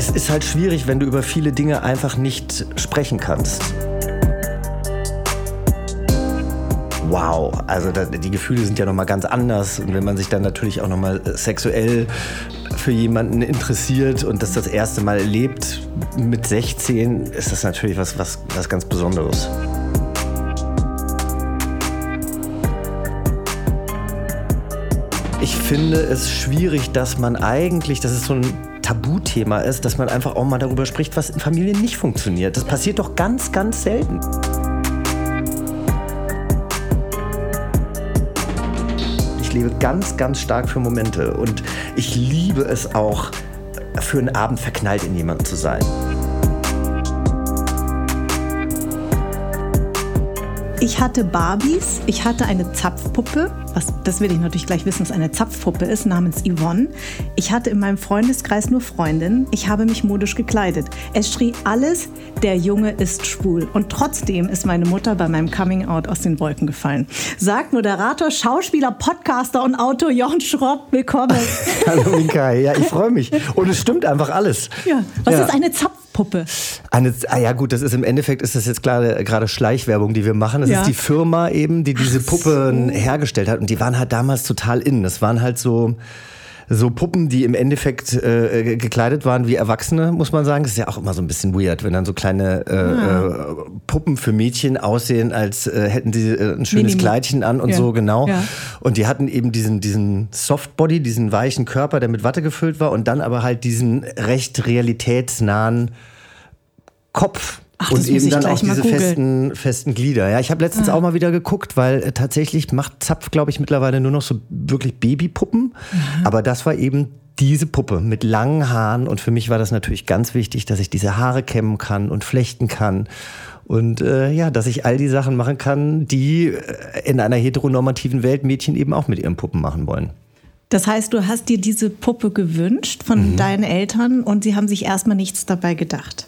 es ist halt schwierig, wenn du über viele Dinge einfach nicht sprechen kannst. Wow, also da, die Gefühle sind ja noch mal ganz anders und wenn man sich dann natürlich auch noch mal sexuell für jemanden interessiert und das das erste Mal erlebt mit 16, ist das natürlich was, was, was ganz Besonderes. Ich finde es schwierig, dass man eigentlich, das ist so ein Tabuthema ist, dass man einfach auch mal darüber spricht, was in Familien nicht funktioniert. Das passiert doch ganz, ganz selten. Ich lebe ganz, ganz stark für Momente und ich liebe es auch, für einen Abend verknallt in jemanden zu sein. Ich hatte Barbies, ich hatte eine Zapfpuppe, was, das will ich natürlich gleich wissen, was eine Zapfpuppe ist, namens Yvonne. Ich hatte in meinem Freundeskreis nur Freundinnen. Ich habe mich modisch gekleidet. Es schrie alles, der Junge ist schwul. Und trotzdem ist meine Mutter bei meinem Coming-out aus den Wolken gefallen. Sagt Moderator, Schauspieler, Podcaster und Autor Jochen Schropp, willkommen. Hallo Minka, ja, ich freue mich. Und es stimmt einfach alles. Ja, was ja. ist eine Zapfpuppe? Puppe. Eine, ah ja gut, das ist im Endeffekt ist das jetzt gerade gerade Schleichwerbung, die wir machen. Das ja. ist die Firma eben, die diese Puppen so. hergestellt hat und die waren halt damals total in. Das waren halt so so Puppen, die im Endeffekt äh, gekleidet waren wie Erwachsene, muss man sagen. Das ist ja auch immer so ein bisschen weird, wenn dann so kleine äh, ja. äh, Puppen für Mädchen aussehen, als äh, hätten sie äh, ein schönes Minimi. Kleidchen an und ja. so, genau. Ja. Und die hatten eben diesen, diesen Softbody, diesen weichen Körper, der mit Watte gefüllt war und dann aber halt diesen recht realitätsnahen Kopf. Ach, und eben dann auch diese festen, festen Glieder. Ja, ich habe letztens ah. auch mal wieder geguckt, weil äh, tatsächlich macht Zapf, glaube ich, mittlerweile nur noch so wirklich Babypuppen. Mhm. Aber das war eben diese Puppe mit langen Haaren. Und für mich war das natürlich ganz wichtig, dass ich diese Haare kämmen kann und flechten kann. Und äh, ja, dass ich all die Sachen machen kann, die äh, in einer heteronormativen Welt Mädchen eben auch mit ihren Puppen machen wollen. Das heißt, du hast dir diese Puppe gewünscht von mhm. deinen Eltern und sie haben sich erstmal nichts dabei gedacht.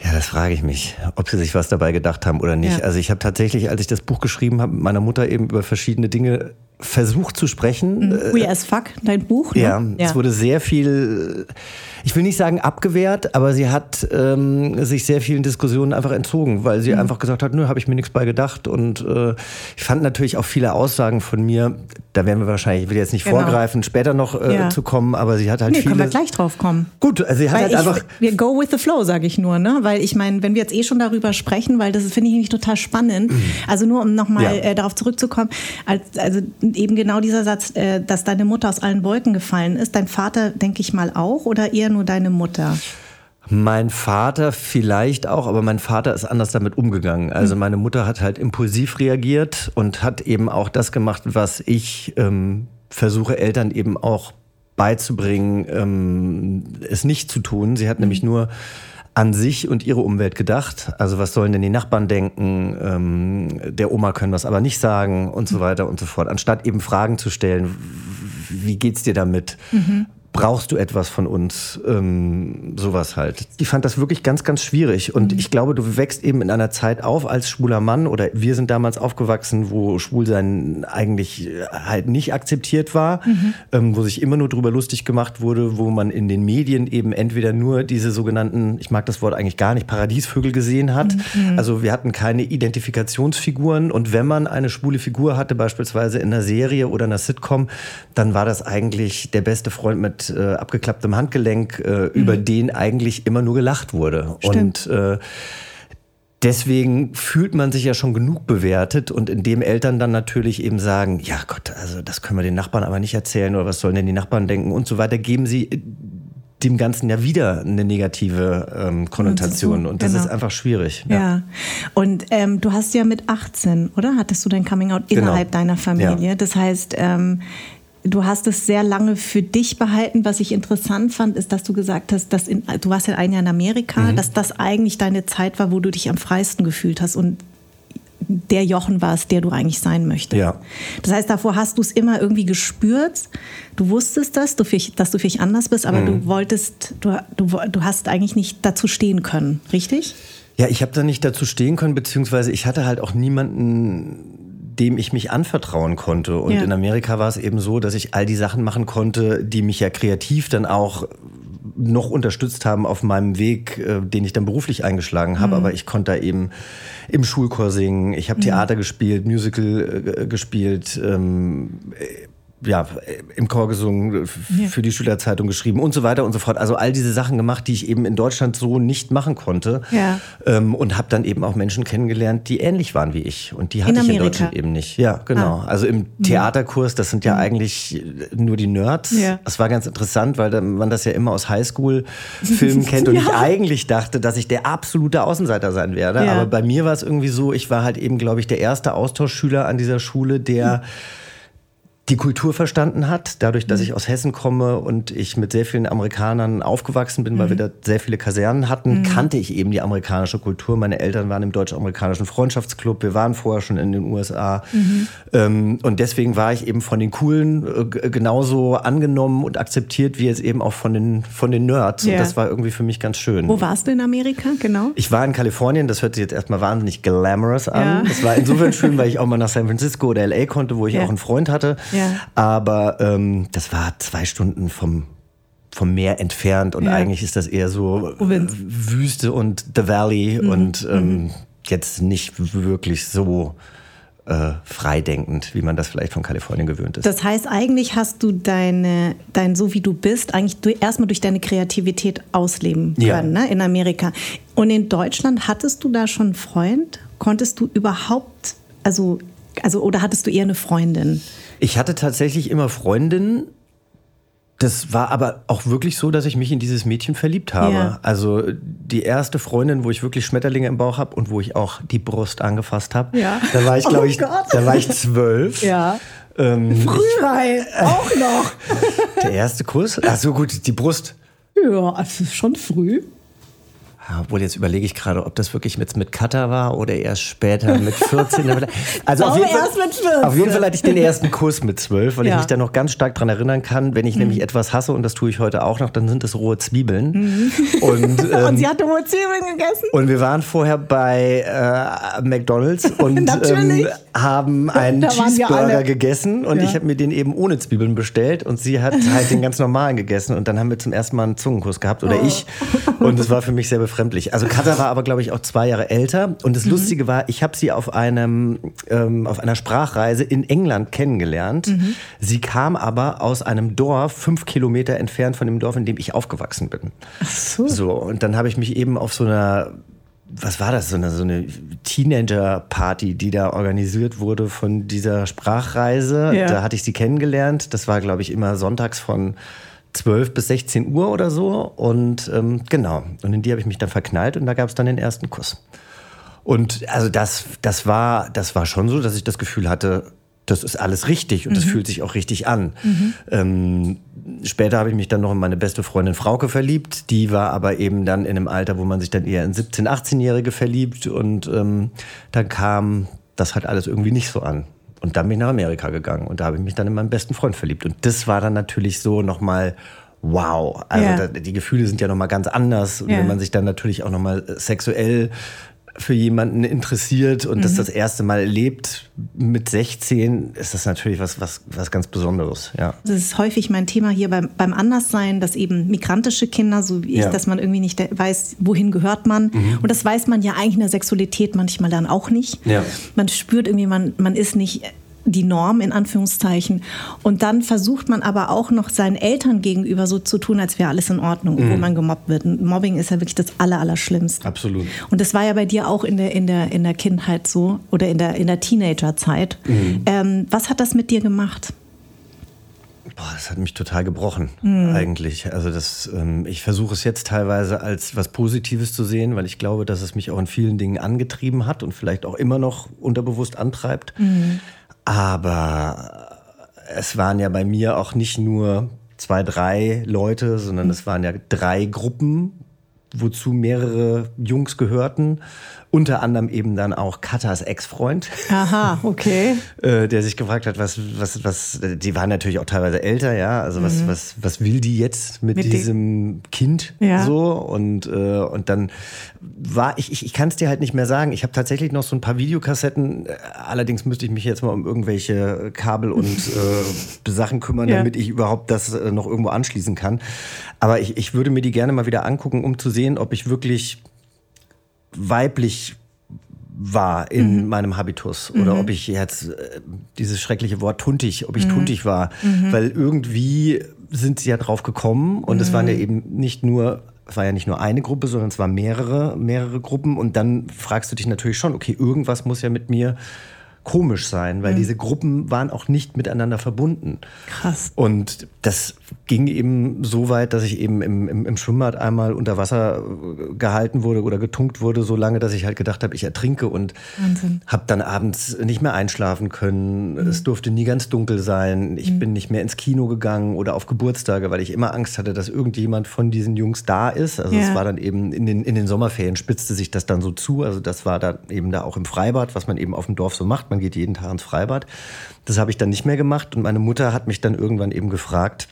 Ja, das frage ich mich, ob sie sich was dabei gedacht haben oder nicht. Ja. Also ich habe tatsächlich, als ich das Buch geschrieben habe, mit meiner Mutter eben über verschiedene Dinge versucht zu sprechen. Mhm. We as fuck, dein Buch. Ne? Ja, ja, es wurde sehr viel, ich will nicht sagen abgewehrt, aber sie hat ähm, sich sehr vielen Diskussionen einfach entzogen, weil sie mhm. einfach gesagt hat, nö, habe ich mir nichts bei gedacht. Und äh, ich fand natürlich auch viele Aussagen von mir, da werden wir wahrscheinlich, ich will jetzt nicht genau. vorgreifen, später noch äh, ja. zu kommen, aber sie hat halt nee, viele... können wir gleich drauf kommen. Gut, also sie hat weil halt ich, einfach... Wir go with the flow, sage ich nur, ne? Weil ich meine, wenn wir jetzt eh schon darüber sprechen, weil das finde ich nämlich total spannend, mhm. also nur um nochmal ja. äh, darauf zurückzukommen, als, also eben genau dieser Satz, äh, dass deine Mutter aus allen Wolken gefallen ist. Dein Vater, denke ich mal, auch oder eher nur deine Mutter? Mein Vater vielleicht auch, aber mein Vater ist anders damit umgegangen. Also hm. meine Mutter hat halt impulsiv reagiert und hat eben auch das gemacht, was ich ähm, versuche Eltern eben auch beizubringen, ähm, es nicht zu tun. Sie hat mhm. nämlich nur an sich und ihre Umwelt gedacht. Also was sollen denn die Nachbarn denken? Ähm, der Oma können das aber nicht sagen und so weiter und so fort. Anstatt eben Fragen zu stellen, wie geht's dir damit? Mhm brauchst du etwas von uns? Ähm, sowas halt. Ich fand das wirklich ganz, ganz schwierig. Und mhm. ich glaube, du wächst eben in einer Zeit auf als schwuler Mann oder wir sind damals aufgewachsen, wo Schwulsein eigentlich äh, halt nicht akzeptiert war, mhm. ähm, wo sich immer nur drüber lustig gemacht wurde, wo man in den Medien eben entweder nur diese sogenannten, ich mag das Wort eigentlich gar nicht, Paradiesvögel gesehen hat. Mhm. Also wir hatten keine Identifikationsfiguren und wenn man eine schwule Figur hatte, beispielsweise in einer Serie oder einer Sitcom, dann war das eigentlich der beste Freund mit äh, abgeklapptem Handgelenk, äh, mhm. über den eigentlich immer nur gelacht wurde. Stimmt. Und äh, deswegen fühlt man sich ja schon genug bewertet und indem Eltern dann natürlich eben sagen, ja Gott, also das können wir den Nachbarn aber nicht erzählen oder was sollen denn die Nachbarn denken und so weiter, geben sie dem Ganzen ja wieder eine negative ähm, Konnotation und das genau. ist einfach schwierig. Ja, ja. und ähm, du hast ja mit 18, oder? Hattest du dein Coming Out genau. innerhalb genau. deiner Familie? Ja. Das heißt, ähm, du hast es sehr lange für dich behalten. Was ich interessant fand, ist, dass du gesagt hast, dass in, du warst ja ein Jahr in Amerika, mhm. dass das eigentlich deine Zeit war, wo du dich am freisten gefühlt hast und der Jochen warst, der du eigentlich sein möchtest. Ja. Das heißt, davor hast du es immer irgendwie gespürt. Du wusstest das, du dass du vielleicht anders bist, aber mhm. du wolltest, du, du, du hast eigentlich nicht dazu stehen können, richtig? Ja, ich habe da nicht dazu stehen können, beziehungsweise ich hatte halt auch niemanden, dem ich mich anvertrauen konnte. Und ja. in Amerika war es eben so, dass ich all die Sachen machen konnte, die mich ja kreativ dann auch noch unterstützt haben auf meinem Weg, äh, den ich dann beruflich eingeschlagen habe. Mhm. Aber ich konnte da eben im Schulchor singen, ich habe mhm. Theater gespielt, Musical äh, gespielt, ähm, ja, im Chor gesungen, für die Schülerzeitung geschrieben und so weiter und so fort. Also all diese Sachen gemacht, die ich eben in Deutschland so nicht machen konnte. Ja. Ähm, und habe dann eben auch Menschen kennengelernt, die ähnlich waren wie ich. Und die hatte in ich in Deutschland eben nicht. Ja, genau. Ah. Also im mhm. Theaterkurs, das sind ja mhm. eigentlich nur die Nerds. Ja. Das war ganz interessant, weil man das ja immer aus Highschool-Filmen kennt und ja. ich eigentlich dachte, dass ich der absolute Außenseiter sein werde. Ja. Aber bei mir war es irgendwie so, ich war halt eben, glaube ich, der erste Austauschschüler an dieser Schule, der... Mhm die Kultur verstanden hat, dadurch, dass mhm. ich aus Hessen komme und ich mit sehr vielen Amerikanern aufgewachsen bin, mhm. weil wir da sehr viele Kasernen hatten, mhm. kannte ich eben die amerikanische Kultur. Meine Eltern waren im deutsch-amerikanischen Freundschaftsclub, wir waren vorher schon in den USA. Mhm. Ähm, und deswegen war ich eben von den Coolen äh, genauso angenommen und akzeptiert, wie jetzt eben auch von den, von den Nerds. Ja. Und das war irgendwie für mich ganz schön. Wo warst du in Amerika, genau? Ich war in Kalifornien, das hört sich jetzt erstmal wahnsinnig glamorous an. Ja. Das war insofern schön, weil ich auch mal nach San Francisco oder LA konnte, wo ich ja. auch einen Freund hatte. Ja. Ja. Aber ähm, das war zwei Stunden vom vom Meer entfernt und ja. eigentlich ist das eher so äh, Wüste und The Valley mhm. und ähm, mhm. jetzt nicht wirklich so äh, freidenkend, wie man das vielleicht von Kalifornien gewöhnt ist. Das heißt, eigentlich hast du deine, dein so wie du bist, eigentlich du, erstmal durch deine Kreativität ausleben können ja. ne, in Amerika. Und in Deutschland hattest du da schon einen Freund? Konntest du überhaupt, also, also oder hattest du eher eine Freundin? Ich hatte tatsächlich immer Freundinnen. Das war aber auch wirklich so, dass ich mich in dieses Mädchen verliebt habe. Ja. Also die ererste Freundin, wo ich wirklich Schmetterlinge im Bauch habe und wo ich auch die Brust angefasst habe. Ja. Da war ich, glaube oh ich, Gott. da war ich zwölf. Ja. Ähm, Frührein, auch noch. Der erste Kuss? Ach so gut, die Brust. Ja, also schon früh. Obwohl, jetzt überlege ich gerade, ob das wirklich mit, mit Cutter war oder erst später mit 14. Also auf jeden, Fall, auf jeden, Fall, hatte ich den ersten Kuss mit 12, weil ja. ich mich da noch ganz stark daran erinnern kann, wenn ich mhm. nämlich etwas hasse, und das tue ich heute auch noch, dann sind es rohe Zwiebeln. Mhm. Und, ähm, und sie hatte rohe Zwiebeln gegessen? Und wir waren vorher bei äh, McDonalds und ähm, haben einen Cheeseburger gegessen und ja. ich habe mir den eben ohne Zwiebeln bestellt und sie hat halt den ganz normalen gegessen und dann haben wir zum ersten Mal einen Zungenkuss gehabt, oder oh. ich. Und es war für mich sehr befremdlich befremdlich. Also Katha war aber, glaube ich, auch zwei Jahre älter. Und das mhm. Lustige war, ich habe sie auf, einem, ähm, auf einer Sprachreise in England kennengelernt. Mhm. Sie kam aber aus einem Dorf, fünf Kilometer entfernt von dem Dorf, in dem ich aufgewachsen bin. Ach so. So, und dann habe ich mich eben auf so einer was war das, so eine, so eine Teenager-Party, die da organisiert wurde von dieser Sprachreise. Ja. Da hatte ich sie kennengelernt. Das war, glaube ich, immer sonntags von 12 bis 16 Uhr oder so. Und ähm, genau, und in die habe ich mich dann verknallt und da gab es dann den ersten Kuss. Und also das, das, war, das war schon so, dass ich das Gefühl hatte, das ist alles richtig und mhm. das fühlt sich auch richtig an. Mhm. Ähm, später habe ich mich dann noch in meine beste Freundin Frauke verliebt. Die war aber eben dann in einem Alter, wo man sich dann eher in 17-, 18-Jährige verliebt. Und ähm, dann kam das halt alles irgendwie nicht so an. Und dann bin ich nach Amerika gegangen und da habe ich mich dann in meinen besten Freund verliebt. Und das war dann natürlich so nochmal wow. Also ja. da, die Gefühle sind ja nochmal ganz anders. Und ja. wenn man sich dann natürlich auch nochmal sexuell für jemanden interessiert und mhm. das das erste Mal erlebt mit 16, ist das natürlich was, was, was ganz Besonderes. Ja. Das ist häufig mein Thema hier beim, beim Anderssein, dass eben migrantische Kinder, so wie ich, ja. dass man irgendwie nicht weiß, wohin gehört man. Mhm. Und das weiß man ja eigentlich in der Sexualität manchmal dann auch nicht. Ja. Man spürt irgendwie, man, man ist nicht die Norm in Anführungszeichen. Und dann versucht man aber auch noch seinen Eltern gegenüber so zu tun, als wäre alles in Ordnung, mhm. wo man gemobbt wird. Und Mobbing ist ja wirklich das Aller, Allerschlimmste. Absolut. Und das war ja bei dir auch in der, in der, in der Kindheit so oder in der, in der Teenagerzeit. Mhm. Ähm, was hat das mit dir gemacht? Boah, das hat mich total gebrochen, mhm. eigentlich. Also das, ähm, ich versuche es jetzt teilweise als was Positives zu sehen, weil ich glaube, dass es mich auch in vielen Dingen angetrieben hat und vielleicht auch immer noch unterbewusst antreibt. Mhm. Aber es waren ja bei mir auch nicht nur zwei, drei Leute, sondern es waren ja drei Gruppen, wozu mehrere Jungs gehörten. Unter anderem eben dann auch Katas Ex-Freund. Aha, okay. äh, der sich gefragt hat, was, was, was, die waren natürlich auch teilweise älter, ja. Also was, mhm. was, was will die jetzt mit, mit diesem die? Kind ja. so? Und, äh, und dann war ich, ich, ich kann es dir halt nicht mehr sagen. Ich habe tatsächlich noch so ein paar Videokassetten. Allerdings müsste ich mich jetzt mal um irgendwelche Kabel und äh, Sachen kümmern, ja. damit ich überhaupt das äh, noch irgendwo anschließen kann. Aber ich, ich würde mir die gerne mal wieder angucken, um zu sehen, ob ich wirklich weiblich war in mhm. meinem Habitus oder mhm. ob ich jetzt äh, dieses schreckliche Wort tuntig, ob ich mhm. tuntig war, mhm. weil irgendwie sind sie ja drauf gekommen und es waren ja mhm. eben nicht nur es war ja nicht nur eine Gruppe, sondern es waren mehrere mehrere Gruppen und dann fragst du dich natürlich schon, okay, irgendwas muss ja mit mir komisch sein, weil mhm. diese Gruppen waren auch nicht miteinander verbunden. Krass. Und das ging eben so weit, dass ich eben im, im, im Schwimmbad einmal unter Wasser äh, gehalten wurde oder getunkt wurde, so lange, dass ich halt gedacht habe, ich ertrinke und habe dann abends nicht mehr einschlafen können. Mhm. Es durfte nie ganz dunkel sein. Ich mhm. bin nicht mehr ins Kino gegangen oder auf Geburtstage, weil ich immer Angst hatte, dass irgendjemand von diesen Jungs da ist. Also es war dann eben in den, in den Sommerferien spitzte sich das dann so zu. Also das war dann eben da auch im Freibad, was man eben auf dem Dorf so macht. Man geht jeden Tag ins Freibad. Das habe ich dann nicht mehr gemacht und meine Mutter hat mich dann irgendwann eben gefragt,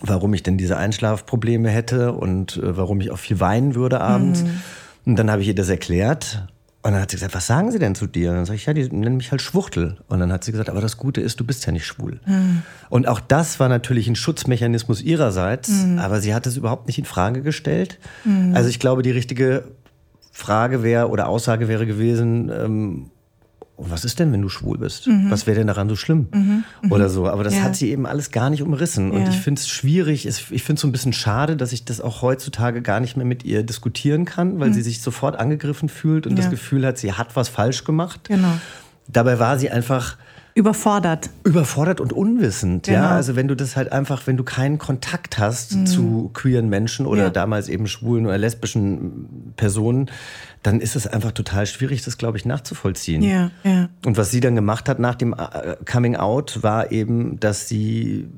warum ich denn diese Einschlafprobleme hätte und äh, warum ich auch viel weinen würde abends. Mhm. Und dann habe ich ihr das erklärt. Und dann hat sie gesagt, was sagen Sie denn zu dir? Und dann sage ich, ja, die nennen mich halt Schwuchtel. Und dann hat sie gesagt, aber das Gute ist, du bist ja nicht schwul. Mhm. Und auch das war natürlich ein Schutzmechanismus ihrerseits, mhm. aber sie hat es überhaupt nicht in Frage gestellt. Mhm. Also ich glaube, die richtige Frage wäre oder Aussage wäre gewesen, ähm, was ist denn, wenn du schwul bist? Mhm. Was wäre denn daran so schlimm? Mhm. Mhm. Oder so. Aber das ja. hat sie eben alles gar nicht umrissen. Und ja. ich finde es schwierig, ich finde es so ein bisschen schade, dass ich das auch heutzutage gar nicht mehr mit ihr diskutieren kann, weil mhm. sie sich sofort angegriffen fühlt und ja. das Gefühl hat, sie hat was falsch gemacht. Genau. Dabei war sie einfach Überfordert. Überfordert und unwissend, genau. ja. Also wenn du das halt einfach, wenn du keinen Kontakt hast mhm. zu queeren Menschen oder ja. damals eben schwulen oder lesbischen Personen, dann ist es einfach total schwierig, das, glaube ich, nachzuvollziehen. Ja, ja. Und was sie dann gemacht hat nach dem äh, Coming Out, war eben, dass sie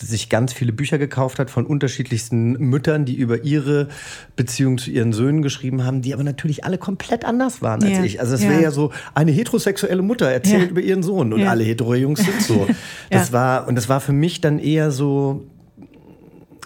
sich ganz viele Bücher gekauft hat von unterschiedlichsten Müttern, die über ihre Beziehung zu ihren Söhnen geschrieben haben, die aber natürlich alle komplett anders waren als ja. ich. Also es wäre ja so, eine heterosexuelle Mutter erzählt ja. über ihren Sohn und alle hetero-Jungs sind so. Das war, und das war für mich dann eher so,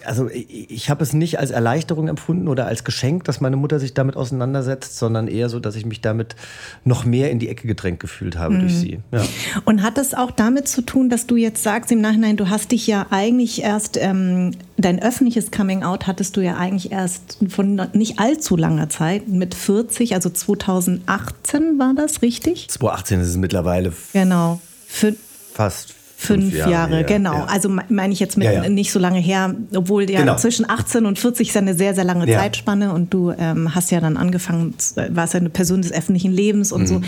also ich, ich habe es nicht als Erleichterung empfunden oder als Geschenk, dass meine Mutter sich damit auseinandersetzt, sondern eher so, dass ich mich damit noch mehr in die Ecke gedrängt gefühlt habe mhm. durch sie. Ja. Und hat es auch damit zu tun, dass du jetzt sagst im Nachhinein, du hast dich ja eigentlich erst, ähm, dein öffentliches Coming-out hattest du ja eigentlich erst von nicht allzu langer Zeit, mit 40, also 2018 war das, richtig? 2018 ist es mittlerweile. Genau. Für fast Fünf, Jahre, Jahre genau. Ja. Also meine ich jetzt mit ja, ja. nicht so lange her, obwohl ja genau. zwischen 18 und 40 ist ja eine sehr, sehr lange Zeitspanne und du ähm, hast ja dann angefangen, warst ja eine Person des öffentlichen Lebens und mhm. so.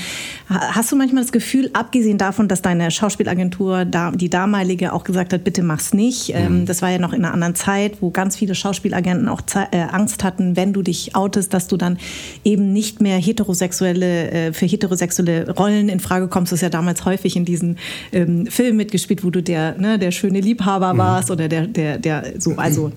Hast du manchmal das Gefühl, abgesehen davon, dass deine Schauspielagentur, die damalige, auch gesagt hat, bitte mach's nicht. Ähm, mhm. das war ja noch in einer anderen Zeit, wo ganz viele Schauspielagenten auch äh, Angst hatten, wenn du dich outest, dass du dann eben nicht mehr heterosexuelle, äh, für heterosexuelle Rollen in Frage kommst. Das ist ja damals häufig in diesen ähm, Filmen mitgespielt gespielt, wo du der, ne, der schöne Liebhaber mhm. warst oder der, der, der so, also.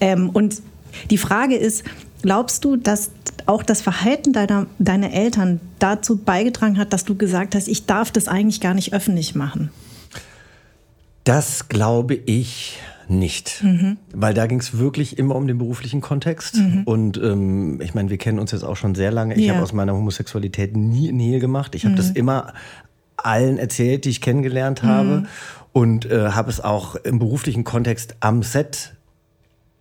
Ähm, und die Frage ist, glaubst du, dass auch das Verhalten deiner, deiner Eltern dazu beigetragen hat, dass du gesagt hast, ich darf das eigentlich gar nicht öffentlich machen? Das glaube ich nicht. Mhm. Weil da ging es wirklich immer um den beruflichen Kontext. Mhm. Und ähm, ich meine, wir kennen uns jetzt auch schon sehr lange. Ich ja. habe aus meiner Homosexualität nie ein Hehl gemacht. Ich habe mhm. das immer allen erzählt, die ich kennengelernt habe. Mhm. Und äh, habe es auch im beruflichen Kontext am Set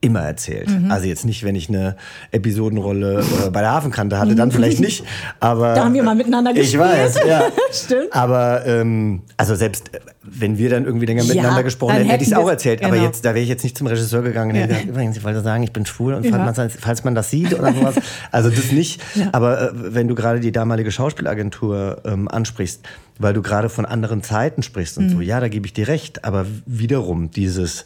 immer erzählt. Mhm. Also jetzt nicht, wenn ich eine Episodenrolle äh, bei der Hafenkante hatte, dann vielleicht nicht. Aber da haben wir mal miteinander gespielt. Ich weiß, ja. Stimmt. Aber ähm, also selbst äh, wenn wir dann irgendwie länger ja, miteinander gesprochen hätten, hätte ich es auch erzählt. Genau. Aber jetzt, da wäre ich jetzt nicht zum Regisseur gegangen und ja. gesagt, übrigens, ich wollte sagen, ich bin schwul und ja. falls, man, falls, man, das sieht oder sowas. Also das nicht. Aber äh, wenn du gerade die damalige Schauspielagentur ähm, ansprichst, weil du gerade von anderen Zeiten sprichst und mhm. so, ja, da gebe ich dir recht. Aber wiederum dieses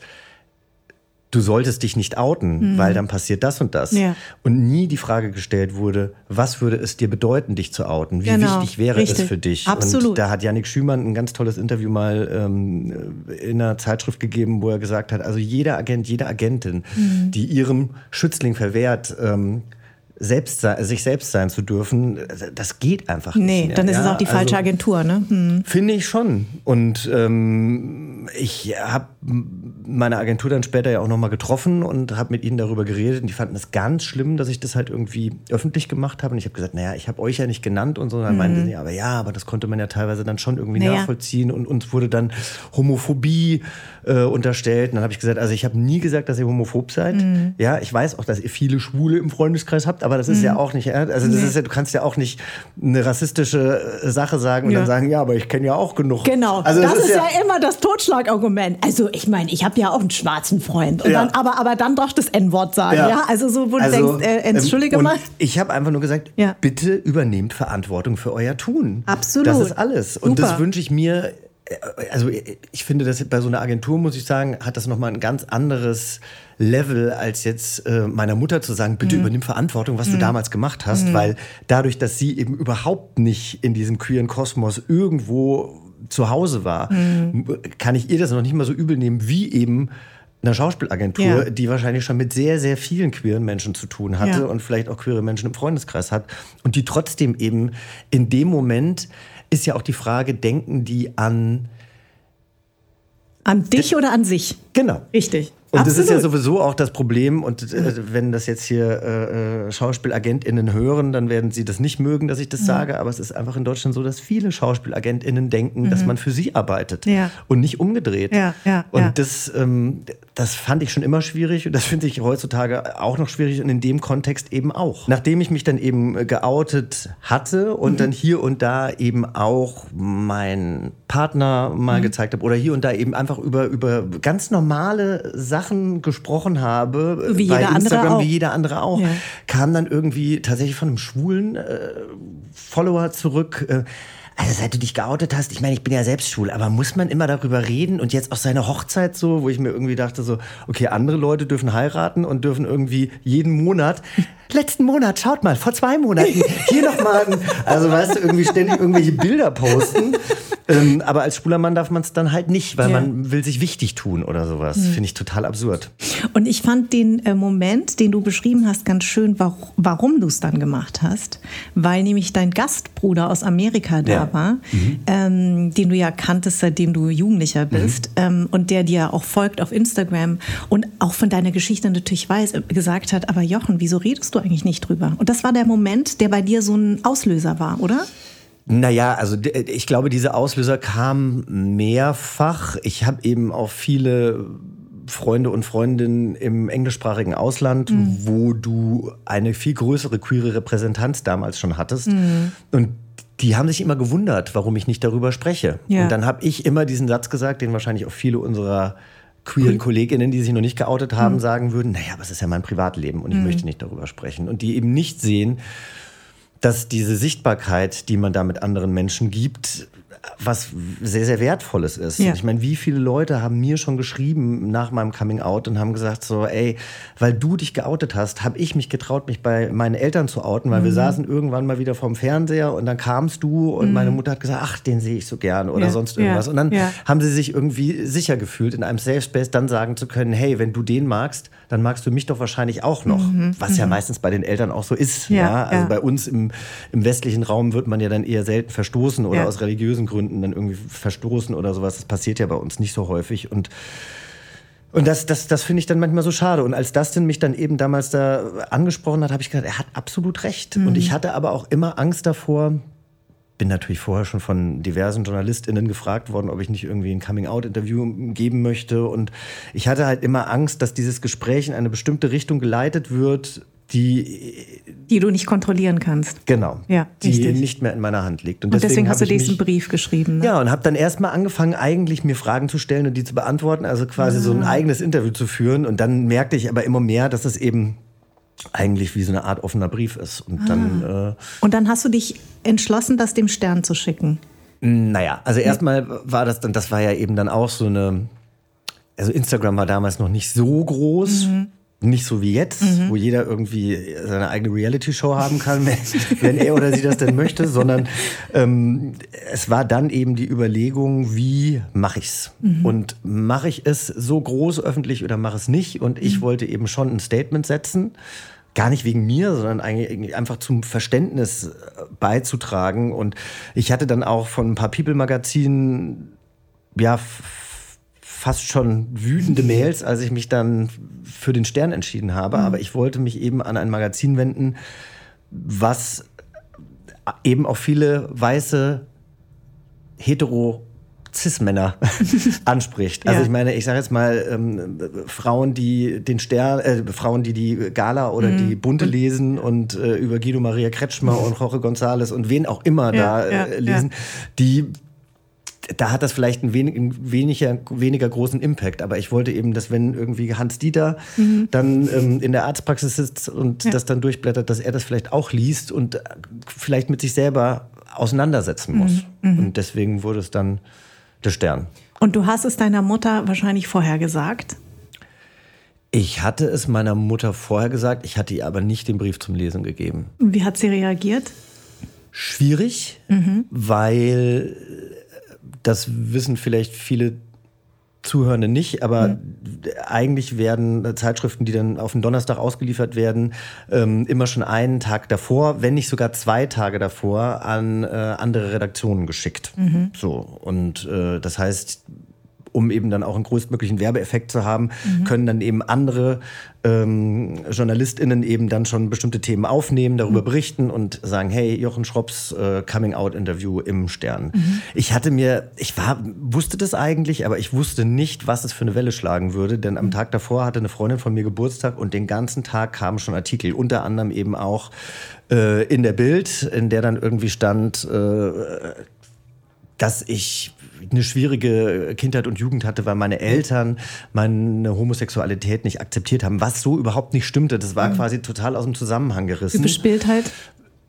du solltest dich nicht outen, mhm. weil dann passiert das und das. Ja. Und nie die Frage gestellt wurde, was würde es dir bedeuten, dich zu outen? Wie genau. wichtig wäre Richtig. es für dich? Absolut. Und da hat Yannick Schümann ein ganz tolles Interview mal ähm, in einer Zeitschrift gegeben, wo er gesagt hat, also jeder Agent, jede Agentin, mhm. die ihrem Schützling verwehrt, ähm, selbst sich selbst sein zu dürfen, das geht einfach nicht. Nee, dann ist ja, es auch die falsche also, Agentur, ne? Hm. Finde ich schon. Und ähm, ich habe meine Agentur dann später ja auch nochmal getroffen und habe mit ihnen darüber geredet. Und die fanden es ganz schlimm, dass ich das halt irgendwie öffentlich gemacht habe. Und ich habe gesagt, naja, ich habe euch ja nicht genannt und so. Und dann mhm. meinten sie, aber ja, aber das konnte man ja teilweise dann schon irgendwie naja. nachvollziehen. Und uns wurde dann Homophobie äh, unterstellt. Und dann habe ich gesagt, also ich habe nie gesagt, dass ihr homophob seid. Mhm. Ja, ich weiß auch, dass ihr viele Schwule im Freundeskreis habt, aber das ist mhm. ja auch nicht, also das nee. ist ja, du kannst ja auch nicht eine rassistische äh, Sache sagen und ja. dann sagen, ja, aber ich kenne ja auch genug. Genau, also das, das ist, ist ja, ja, immer das Totschlagargument. Also ich meine, ich habe ja auch einen schwarzen Freund, ja. dann, aber, aber dann doch das N-Wort sagen, ja. Also so, wo also, du denkst, äh, entschuldige ähm, mal. Ich habe einfach nur gesagt, bitte übernehmt Verantwortung für euer Tun. Absolut. Das ist alles. Und Super. das wünsche ich mir also ich finde, dass bei so einer Agentur, muss ich sagen, hat das nochmal ein ganz anderes Level, als jetzt äh, meiner Mutter zu sagen, bitte mhm. übernimm Verantwortung, was mhm. du damals gemacht hast, mhm. weil dadurch, dass sie eben überhaupt nicht in diesem queeren Kosmos irgendwo zu Hause war, mhm. kann ich ihr das noch nicht mal so übel nehmen, wie eben eine Schauspielagentur, ja. die wahrscheinlich schon mit sehr, sehr vielen queeren Menschen zu tun hatte ja. und vielleicht auch queere Menschen im Freundeskreis hat und die trotzdem eben in dem Moment ist ja auch die Frage, denken die an... An dich oder an sich? Genau. Richtig. Und Absolut. das ist ja sowieso auch das Problem. Und äh, wenn das jetzt hier äh, SchauspielagentInnen hören, dann werden sie das nicht mögen, dass ich das mhm. sage. Aber es ist einfach in Deutschland so, dass viele SchauspielagentInnen denken, mhm. dass man für sie arbeitet ja. und nicht umgedreht. Ja, ja, und Das, ähm, das fand ich schon immer schwierig und das finde ich heutzutage auch noch schwierig und in dem Kontext eben auch. Nachdem ich mich dann eben geoutet hatte und mhm. dann hier und da eben auch meinen Partner mal mhm. gezeigt habe oder hier und da eben einfach über, über ganz normale Sachen Sachen gesprochen habe, wie bei Instagram, wie jeder andere auch, ja. kam dann irgendwie tatsächlich von einem schwulen äh, Follower zurück. Äh, also seit du dich geoutet hast, ich meine, ich bin ja selbst schwul, aber muss man immer darüber reden und jetzt auch seine Hochzeit so, wo ich mir irgendwie dachte so, okay, andere Leute dürfen heiraten und dürfen irgendwie jeden Monat letzten Monat, schaut mal, vor zwei Monaten, hier nochmal, also weißt du, irgendwie ständig irgendwelche Bilder posten. Ähm, aber als schwuler Mann darf man es dann halt nicht, weil ja. man will sich wichtig tun oder sowas. Mhm. Finde ich total absurd. Und ich fand den äh, Moment, den du beschrieben hast, ganz schön, warum, warum du es dann gemacht hast. Weil nämlich dein Gastbruder aus Amerika da ja. war, mhm. ähm, den du ja kanntest, seitdem du Jugendlicher mhm. bist mhm. ähm, und der dir auch folgt auf Instagram und auch von deiner Geschichte natürlich weiß, äh, gesagt hat, aber Jochen, wieso redest du eigentlich nicht drüber? Und das war der Moment, der bei dir so ein Auslöser war, oder? Naja, also ich glaube, diese Auslöser kamen mehrfach. Ich habe eben auch viele Freunde und Freundinnen im englischsprachigen Ausland, mhm. wo du eine viel größere queere Repräsentanz damals schon hattest. Mhm. Und die haben sich immer gewundert, warum ich nicht darüber spreche. Ja. Und dann habe ich immer diesen Satz gesagt, den wahrscheinlich auch viele unserer queeren Kolleginnen, die sich noch nicht geoutet haben, mhm. sagen würden, naja, aber es ist ja mein Privatleben und ich mhm. möchte nicht darüber sprechen. Und die eben nicht sehen, dass diese Sichtbarkeit, die man da mit anderen Menschen gibt, was sehr, sehr Wertvolles ist. Ja. Ich meine, wie viele Leute haben mir schon geschrieben nach meinem Coming Out und haben gesagt so, ey, weil du dich geoutet hast, habe ich mich getraut, mich bei meinen Eltern zu outen, weil mhm. wir saßen irgendwann mal wieder vorm Fernseher und dann kamst du und mhm. meine Mutter hat gesagt, ach, den sehe ich so gern oder ja. sonst irgendwas. Ja. Und dann haben sie sich irgendwie sicher gefühlt, in einem Safe Space dann sagen zu können, hey, wenn du den magst, dann magst du mich doch wahrscheinlich auch noch. Mhm. Was ja mhm. meistens bei den Eltern auch so ist. Ja, Also bei uns im, im westlichen Raum wird man ja dann eher selten verstoßen oder aus religiösen Gründen dann irgendwie verstoßen oder sowas. Das passiert ja bei uns nicht so häufig. Und und das, das, das finde ich dann manchmal so schade. Und als Dustin mich dann eben damals da angesprochen hat, habe ich gedacht, er hat absolut recht. Mhm. Und ich hatte aber auch immer Angst davor, bin natürlich vorher schon von diversen JournalistInnen gefragt worden, ob ich nicht irgendwie ein Coming-out-Interview geben möchte. Und ich hatte halt immer Angst, dass dieses Gespräch in eine bestimmte Richtung geleitet wird, die die du nicht kontrollieren kannst. Genau. Ja, die richtig. nicht mehr in meiner Hand liegt. Und, und deswegen, deswegen hast du diesen mich, Brief geschrieben. Ne? Ja, und habe dann erstmal angefangen, eigentlich mir Fragen zu stellen und die zu beantworten, also quasi ah. so ein ah. eigenes Interview zu führen. Und dann merkte ich aber immer mehr, dass es eben eigentlich wie so eine Art offener Brief ist. Und, ah. dann, äh, und dann hast du dich entschlossen, das dem Stern zu schicken. Naja, also erstmal war das dann, das war ja eben dann auch so eine also Instagram war damals noch nicht so groß. Mhm. Nicht so wie jetzt, mhm. wo jeder irgendwie seine eigene Reality-Show haben kann, wenn, wenn, er oder sie das denn möchte, sondern ähm, es war dann eben die Überlegung, wie mache ich's? Mhm. Und mache ich es so groß öffentlich oder mache es nicht? Und ich mhm. wollte eben schon ein Statement setzen gar nicht wegen mir, sondern eigentlich einfach zum Verständnis äh, beizutragen. Und ich hatte dann auch von ein paar People-Magazinen, ja, fast schon wütende Mails, als ich mich dann für den Stern entschieden habe. Mhm. Aber ich wollte mich eben an ein Magazin wenden, was eben auch viele weiße hetero Cis-Männer anspricht. Also ja. ich meine, ich sage jetzt mal ähm, Frauen, die den Stern, äh, Frauen, die die Gala oder mhm. die Bunte lesen und äh, über Guido Maria Kretschmer mhm. und Jorge González und wen auch immer ja, da äh, lesen, ja. die da hat das vielleicht einen, wenig, einen weniger, weniger großen Impact. Aber ich wollte eben, dass wenn irgendwie Hans Dieter mhm. dann ähm, in der Arztpraxis sitzt und ja. das dann durchblättert, dass er das vielleicht auch liest und vielleicht mit sich selber auseinandersetzen muss. Mhm. mhm. Und deswegen wurde es dann der Stern. Und du hast es deiner Mutter wahrscheinlich vorher gesagt? Ich hatte es meiner Mutter vorher gesagt, ich hatte ihr aber nicht den Brief zum Lesen gegeben. Wie hat sie reagiert? Schwierig, mhm. weil das wissen vielleicht viele Zuhörende nicht, aber mhm. eigentlich werden Zeitschriften, die dann auf den Donnerstag ausgeliefert werden, ähm, immer schon einen Tag davor, wenn nicht sogar zwei Tage davor, an äh, andere Redaktionen geschickt. Mhm. So und äh, das heißt, um eben dann auch einen größtmöglichen Werbeeffekt zu haben, mhm. können dann eben andere ähm, JournalistInnen eben dann schon bestimmte Themen aufnehmen, darüber mhm. berichten und sagen, hey, Jochen Schropps äh, Coming-out-Interview im Stern. Mhm. Ich hatte mir, ich war, wusste das eigentlich, aber ich wusste nicht, was es für eine Welle schlagen würde, denn am mhm. Tag davor hatte eine Freundin von mir Geburtstag und den ganzen Tag kamen schon Artikel, unter anderem eben auch äh, in der Bild, in der dann irgendwie stand, äh, dass ich eine schwierige Kindheit und Jugend hatte, weil meine Eltern meine Homosexualität nicht akzeptiert haben, was so überhaupt nicht stimmte. Das war mhm. quasi total aus dem Zusammenhang gerissen. Überspieltheit?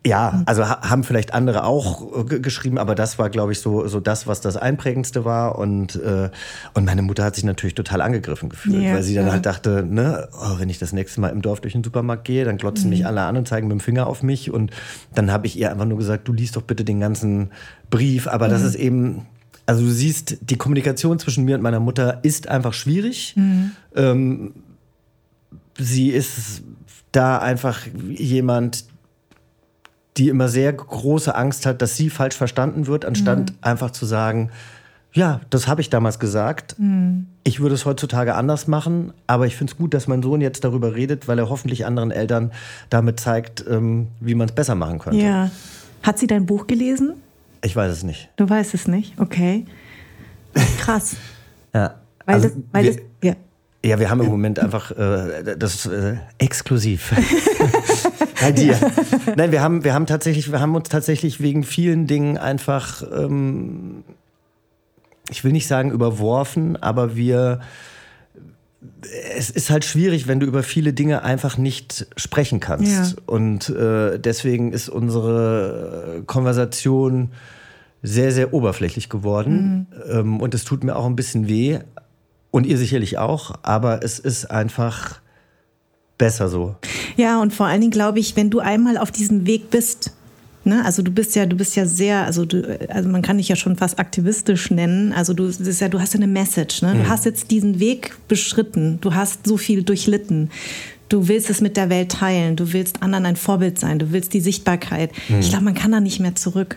Ja, also haben vielleicht andere auch geschrieben, aber das war, glaube ich, so, so das, was das Einprägendste war. Und, äh, und meine Mutter hat sich natürlich total angegriffen gefühlt, ja, weil sie dann ja. halt dachte, ne, oh, wenn ich das nächste Mal im Dorf durch den Supermarkt gehe, dann glotzen mhm. mich alle an und zeigen mit dem Finger auf mich. Und dann habe ich ihr einfach nur gesagt, du liest doch bitte den ganzen Brief. Aber mhm. das ist eben, also du siehst, die Kommunikation zwischen mir und meiner Mutter ist einfach schwierig. Mhm. Ähm, sie ist da einfach jemand, die immer sehr große Angst hat, dass sie falsch verstanden wird, anstatt mhm. einfach zu sagen, ja, das habe ich damals gesagt. Mhm. Ich würde es heutzutage anders machen, aber ich finde es gut, dass mein Sohn jetzt darüber redet, weil er hoffentlich anderen Eltern damit zeigt, ähm, wie man es besser machen könnte. Ja. Hat sie dein Buch gelesen? Ich weiß es nicht. Du weißt es nicht, okay. Krass. ja. Weil also das, weil wir, das, ja. ja, wir haben im Moment einfach äh, das äh, exklusiv. Bei dir. Nein, wir haben, wir haben tatsächlich, wir haben uns tatsächlich wegen vielen Dingen einfach, ähm, ich will nicht sagen überworfen, aber wir es ist halt schwierig, wenn du über viele Dinge einfach nicht sprechen kannst. Ja. Und äh, deswegen ist unsere Konversation sehr, sehr oberflächlich geworden. Mhm. Ähm, und es tut mir auch ein bisschen weh. Und ihr sicherlich auch. Aber es ist einfach besser so. Ja, und vor allen Dingen glaube ich, wenn du einmal auf diesem Weg bist, Ne? Also du bist ja, du bist ja sehr, also du, also man kann dich ja schon fast aktivistisch nennen. Also du, das ist ja, du hast ja eine Message. Ne? Du mhm. hast jetzt diesen Weg beschritten. Du hast so viel durchlitten. Du willst es mit der Welt teilen. Du willst anderen ein Vorbild sein. Du willst die Sichtbarkeit. Mhm. Ich glaube, man kann da nicht mehr zurück.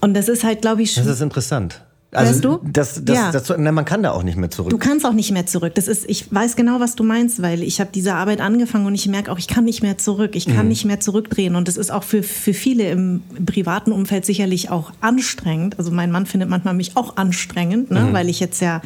Und das ist halt, glaube ich, schon. Das ist interessant. Also, weißt du? Das, das, ja. das, na, man kann da auch nicht mehr zurück. Du kannst auch nicht mehr zurück. Das ist, ich weiß genau, was du meinst, weil ich habe diese Arbeit angefangen und ich merke auch, ich kann nicht mehr zurück. Ich kann mhm. nicht mehr zurückdrehen. Und das ist auch für, für viele im, im, privaten Umfeld sicherlich auch anstrengend. Also mein Mann findet manchmal mich auch anstrengend, ne? Mhm. weil ich jetzt ja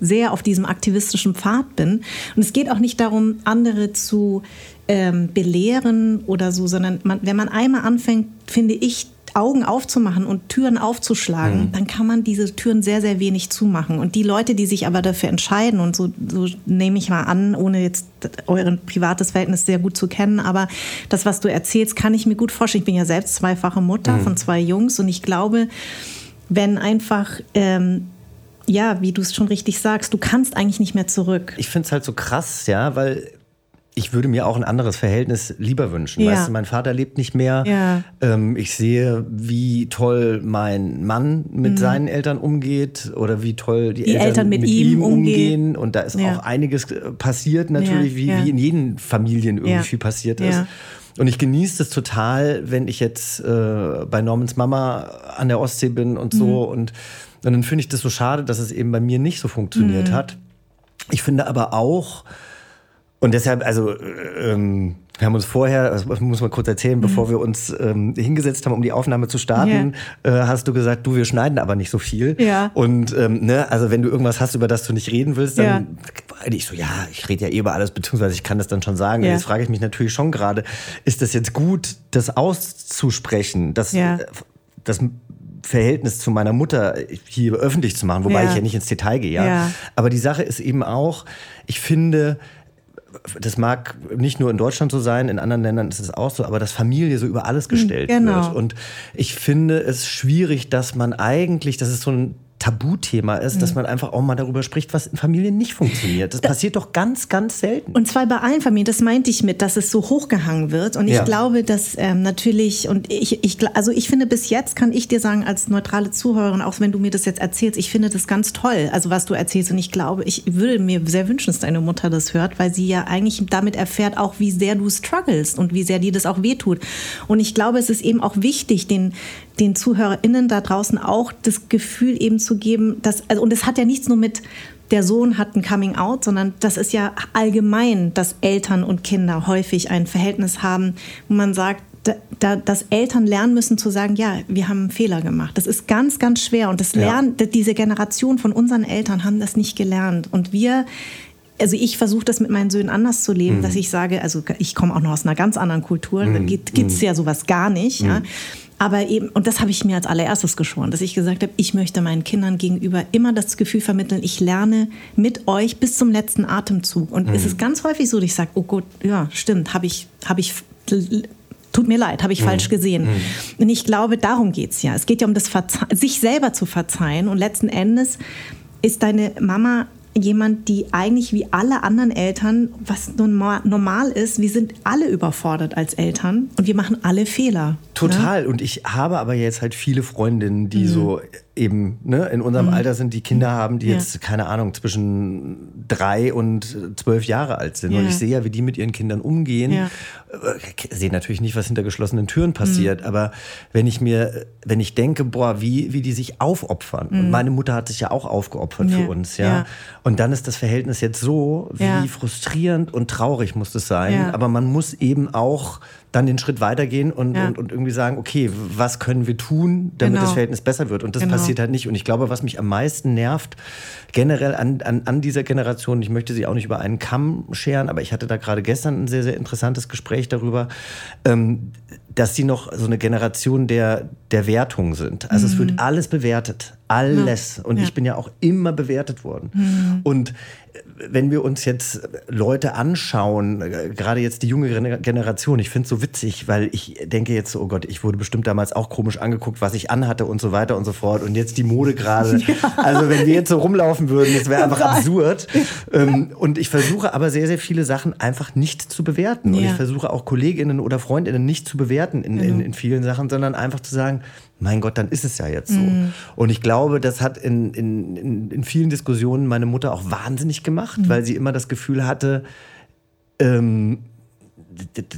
sehr auf diesem aktivistischen Pfad bin. Und es geht auch nicht darum, andere zu ähm, belehren oder so, sondern man, wenn man einmal anfängt, finde ich, Augen aufzumachen und Türen aufzuschlagen, mhm. dann kann man diese Türen sehr, sehr wenig zumachen. Und die Leute, die sich aber dafür entscheiden, und so, so nehme ich mal an, ohne jetzt euer privates Verhältnis sehr gut zu kennen, aber das, was du erzählst, kann ich mir gut vorstellen. Ich bin ja selbst zweifache Mutter mhm. von zwei Jungs und ich glaube, wenn einfach ähm, ja, wie du es schon richtig sagst, du kannst eigentlich nicht mehr zurück. Ich finde es halt so krass, ja, weil ich würde mir auch ein anderes Verhältnis lieber wünschen. Ja. Weißt du, mein Vater lebt nicht mehr. Ja. Ähm, ich sehe, wie toll mein Mann mit mhm. seinen Eltern umgeht oder wie toll die, die Eltern, Eltern, mit, mit ihm, umgehen. umgehen. Und da ist ja. auch einiges äh, passiert, natürlich, wie, wie in jeden Familien irgendwie viel passiert ist. Und ich genieße es total, wenn ich jetzt äh, bei Normans Mama an der Ostsee bin und so. Mhm. Und, und dann finde ich das so schade, dass es eben bei mir nicht so funktioniert mhm. hat. Ich finde aber auch, und deshalb, also, ähm, wir haben uns vorher, das muss man kurz erzählen, mhm. bevor wir uns ähm, hingesetzt haben, um die Aufnahme zu starten, yeah. äh, hast du gesagt, du, wir schneiden aber nicht so viel. Ja. Und ähm, ne, also wenn du irgendwas hast, über das du nicht reden willst, dann ja. ich so, ja, ich rede ja eh über alles, beziehungsweise ich kann das dann schon sagen. Ja. Jetzt frage ich mich natürlich schon gerade, ist das jetzt gut, das auszusprechen, das, ja. Äh, das Verhältnis zu meiner Mutter hier öffentlich zu machen, wobei ich ja nicht ins Detail gehe. Ja. Aber die Sache ist eben auch, ich finde, das mag nicht nur in Deutschland so sein, in anderen Ländern ist es auch so, aber dass Familie so über alles hm, gestellt genau. wird. Und ich finde es schwierig, dass man eigentlich, das ist so ein Tabuthema ist, mhm. dass man einfach auch mal darüber spricht, was in Familien nicht funktioniert. Das, das passiert doch ganz, ganz selten. Und zwar bei allen Familien, das meinte ich mit, dass es so hochgehangen wird. Und ich ja. glaube, dass ähm, natürlich, und ich, ich, also ich finde, bis jetzt kann ich dir sagen, als neutrale Zuhörerin, auch wenn du mir das jetzt erzählst, ich finde das ganz toll, also was du erzählst. Und ich glaube, ich würde mir sehr wünschen, dass deine Mutter das hört, weil sie ja eigentlich damit erfährt, auch wie sehr du strugglest und wie sehr dir das auch wehtut. Und ich glaube, es ist eben auch wichtig, den, den ZuhörerInnen da draußen auch das Gefühl eben zu geben, dass, also, und es hat ja nichts nur mit, der Sohn hat ein Coming Out, sondern das ist ja allgemein, dass Eltern und Kinder häufig ein Verhältnis haben, wo man sagt, da, da, dass Eltern lernen müssen zu sagen, ja, wir haben einen Fehler gemacht. Das ist ganz, ganz schwer. Und das Lernen, ja. diese Generation von unseren Eltern haben das nicht gelernt. Und wir also ich versuche das mit meinen Söhnen anders zu leben, mhm. dass ich sage, also ich komme auch noch aus einer ganz anderen Kultur, mhm. da gibt es mhm. ja sowas gar nicht. Mhm. Ja. Aber eben, und das habe ich mir als allererstes geschworen, dass ich gesagt habe, ich möchte meinen Kindern gegenüber immer das Gefühl vermitteln, ich lerne mit euch bis zum letzten Atemzug. Und mhm. es ist ganz häufig so, dass ich sage, oh Gott, ja, stimmt, habe ich, habe ich tut mir leid, habe ich mhm. falsch gesehen. Mhm. Und ich glaube, darum geht es ja. Es geht ja um das Verze sich selber zu verzeihen. Und letzten Endes ist deine Mama jemand, die eigentlich wie alle anderen Eltern, was normal ist, wir sind alle überfordert als Eltern und wir machen alle Fehler. Total. Ne? Und ich habe aber jetzt halt viele Freundinnen, die mhm. so eben ne, in unserem mhm. Alter sind, die Kinder haben, die ja. jetzt, keine Ahnung, zwischen drei und zwölf Jahre alt sind. Ja. Und ich sehe ja, wie die mit ihren Kindern umgehen. Ja. Ich äh, sehe natürlich nicht, was hinter geschlossenen Türen passiert, mhm. aber wenn ich mir, wenn ich denke, boah, wie, wie die sich aufopfern. Und mhm. meine Mutter hat sich ja auch aufgeopfert für uns, ja. Und dann ist das Verhältnis jetzt so, wie frustrierend und traurig muss es sein. Aber man muss eben auch dann den Schritt weitergehen und, und, und, irgendwie sagen, okay, was können wir tun, damit genau. das Verhältnis besser wird? Und das genau. passiert halt nicht. Und ich glaube, was mich am meisten nervt, generell an, an, an dieser Generation, ich möchte sie auch nicht über einen Kamm scheren, aber ich hatte da gerade gestern ein sehr, sehr interessantes Gespräch darüber, ähm, dass sie noch so eine Generation der, der Wertung sind. Also mhm. es wird mhm. alles bewertet. Alles. Ja. Und ja. ich bin ja auch immer bewertet worden. Mhm. Und wenn wir uns jetzt Leute anschauen, gerade jetzt die junge Generation, ich finde es so witzig, weil ich denke jetzt, oh Gott, ich wurde bestimmt damals auch komisch angeguckt, was ich anhatte und so weiter und so fort. Und jetzt die Mode gerade. Ja. Also wenn wir jetzt so rumlaufen würden, das wäre einfach absurd. Ähm, und ich versuche aber sehr, sehr viele Sachen einfach nicht zu bewerten. Und ich versuche auch Kolleginnen oder Freundinnen nicht zu bewerten in, in, in vielen Sachen, sondern einfach zu sagen, mein Gott, dann ist es ja jetzt so. Mhm. Und ich glaube, das hat in, in, in, vielen Diskussionen meine Mutter auch wahnsinnig gemacht, mhm. weil sie immer das Gefühl hatte, ähm,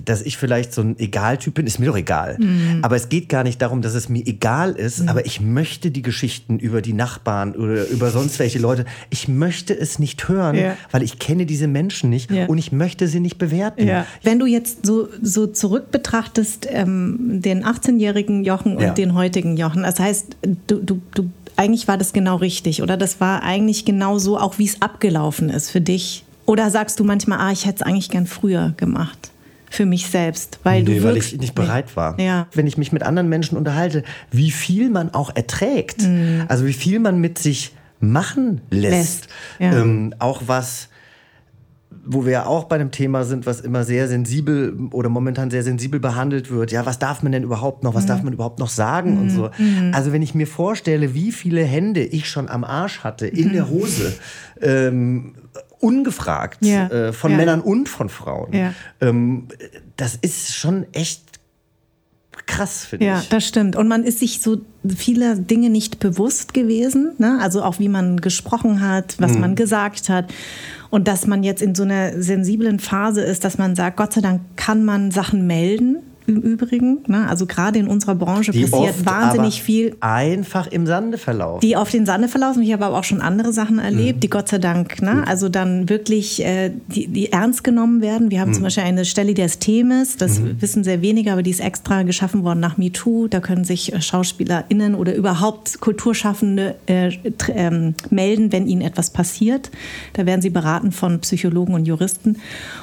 dass ich vielleicht so ein Egaltyp bin, ist mir doch egal. Mhm. Aber es geht gar nicht darum, dass es mir egal ist, mhm. aber ich möchte die Geschichten über die Nachbarn oder über sonst welche Leute, ich möchte es nicht hören, ja. weil ich kenne diese Menschen nicht ja. und ich möchte sie nicht bewerten. Ja. Wenn du jetzt so, so zurück betrachtest, ähm, den 18-jährigen Jochen und den heutigen Jochen, das heißt, du, du, du eigentlich war das genau richtig oder das war eigentlich genau so, auch wie es abgelaufen ist für dich. Oder sagst du manchmal, ah, ich hätte es eigentlich gern früher gemacht? Für mich selbst, weil nee, du weil ich nicht bereit war. Ja. Wenn ich mich mit anderen Menschen unterhalte, wie viel man auch erträgt, mhm. also wie viel man mit sich machen lässt, lässt. Ja. Ähm, auch was wo wir ja auch bei einem Thema sind, was immer sehr sensibel oder momentan sehr sensibel behandelt wird. Ja, was darf man denn überhaupt noch? Was mhm. darf man überhaupt noch sagen mhm. und so? Mhm. Also wenn ich mir vorstelle, wie viele Hände ich schon am Arsch hatte in mhm. der Hose, ähm, ungefragt ja. äh, von ja. Männern und von Frauen, ja. ähm, das ist schon echt krass, finde ja, ich. Ja, das stimmt. Und man ist sich so vieler Dinge nicht bewusst gewesen. Ne? Also auch wie man gesprochen hat, was mhm. man gesagt hat. Und dass man jetzt in so einer sensiblen Phase ist, dass man sagt, Gott sei Dank kann man Sachen melden im Übrigen. Ne? Also gerade in unserer Branche die passiert wahnsinnig viel. Einfach im Sande verlaufen. Die auf den Sande verlaufen. Ich habe aber auch schon andere Sachen erlebt, mhm. die Gott sei Dank, ne? also dann wirklich, äh, die, die, ernst genommen werden. Wir haben mhm. zum Beispiel eine Stelle Themes, das mhm. wissen sehr wenige, aber die ist extra geschaffen worden nach MeToo. Da können sich äh, SchauspielerInnen oder überhaupt Kulturschaffende äh, ähm, melden, wenn ihnen etwas passiert. Da werden sie beraten von Psychologen und Juristen.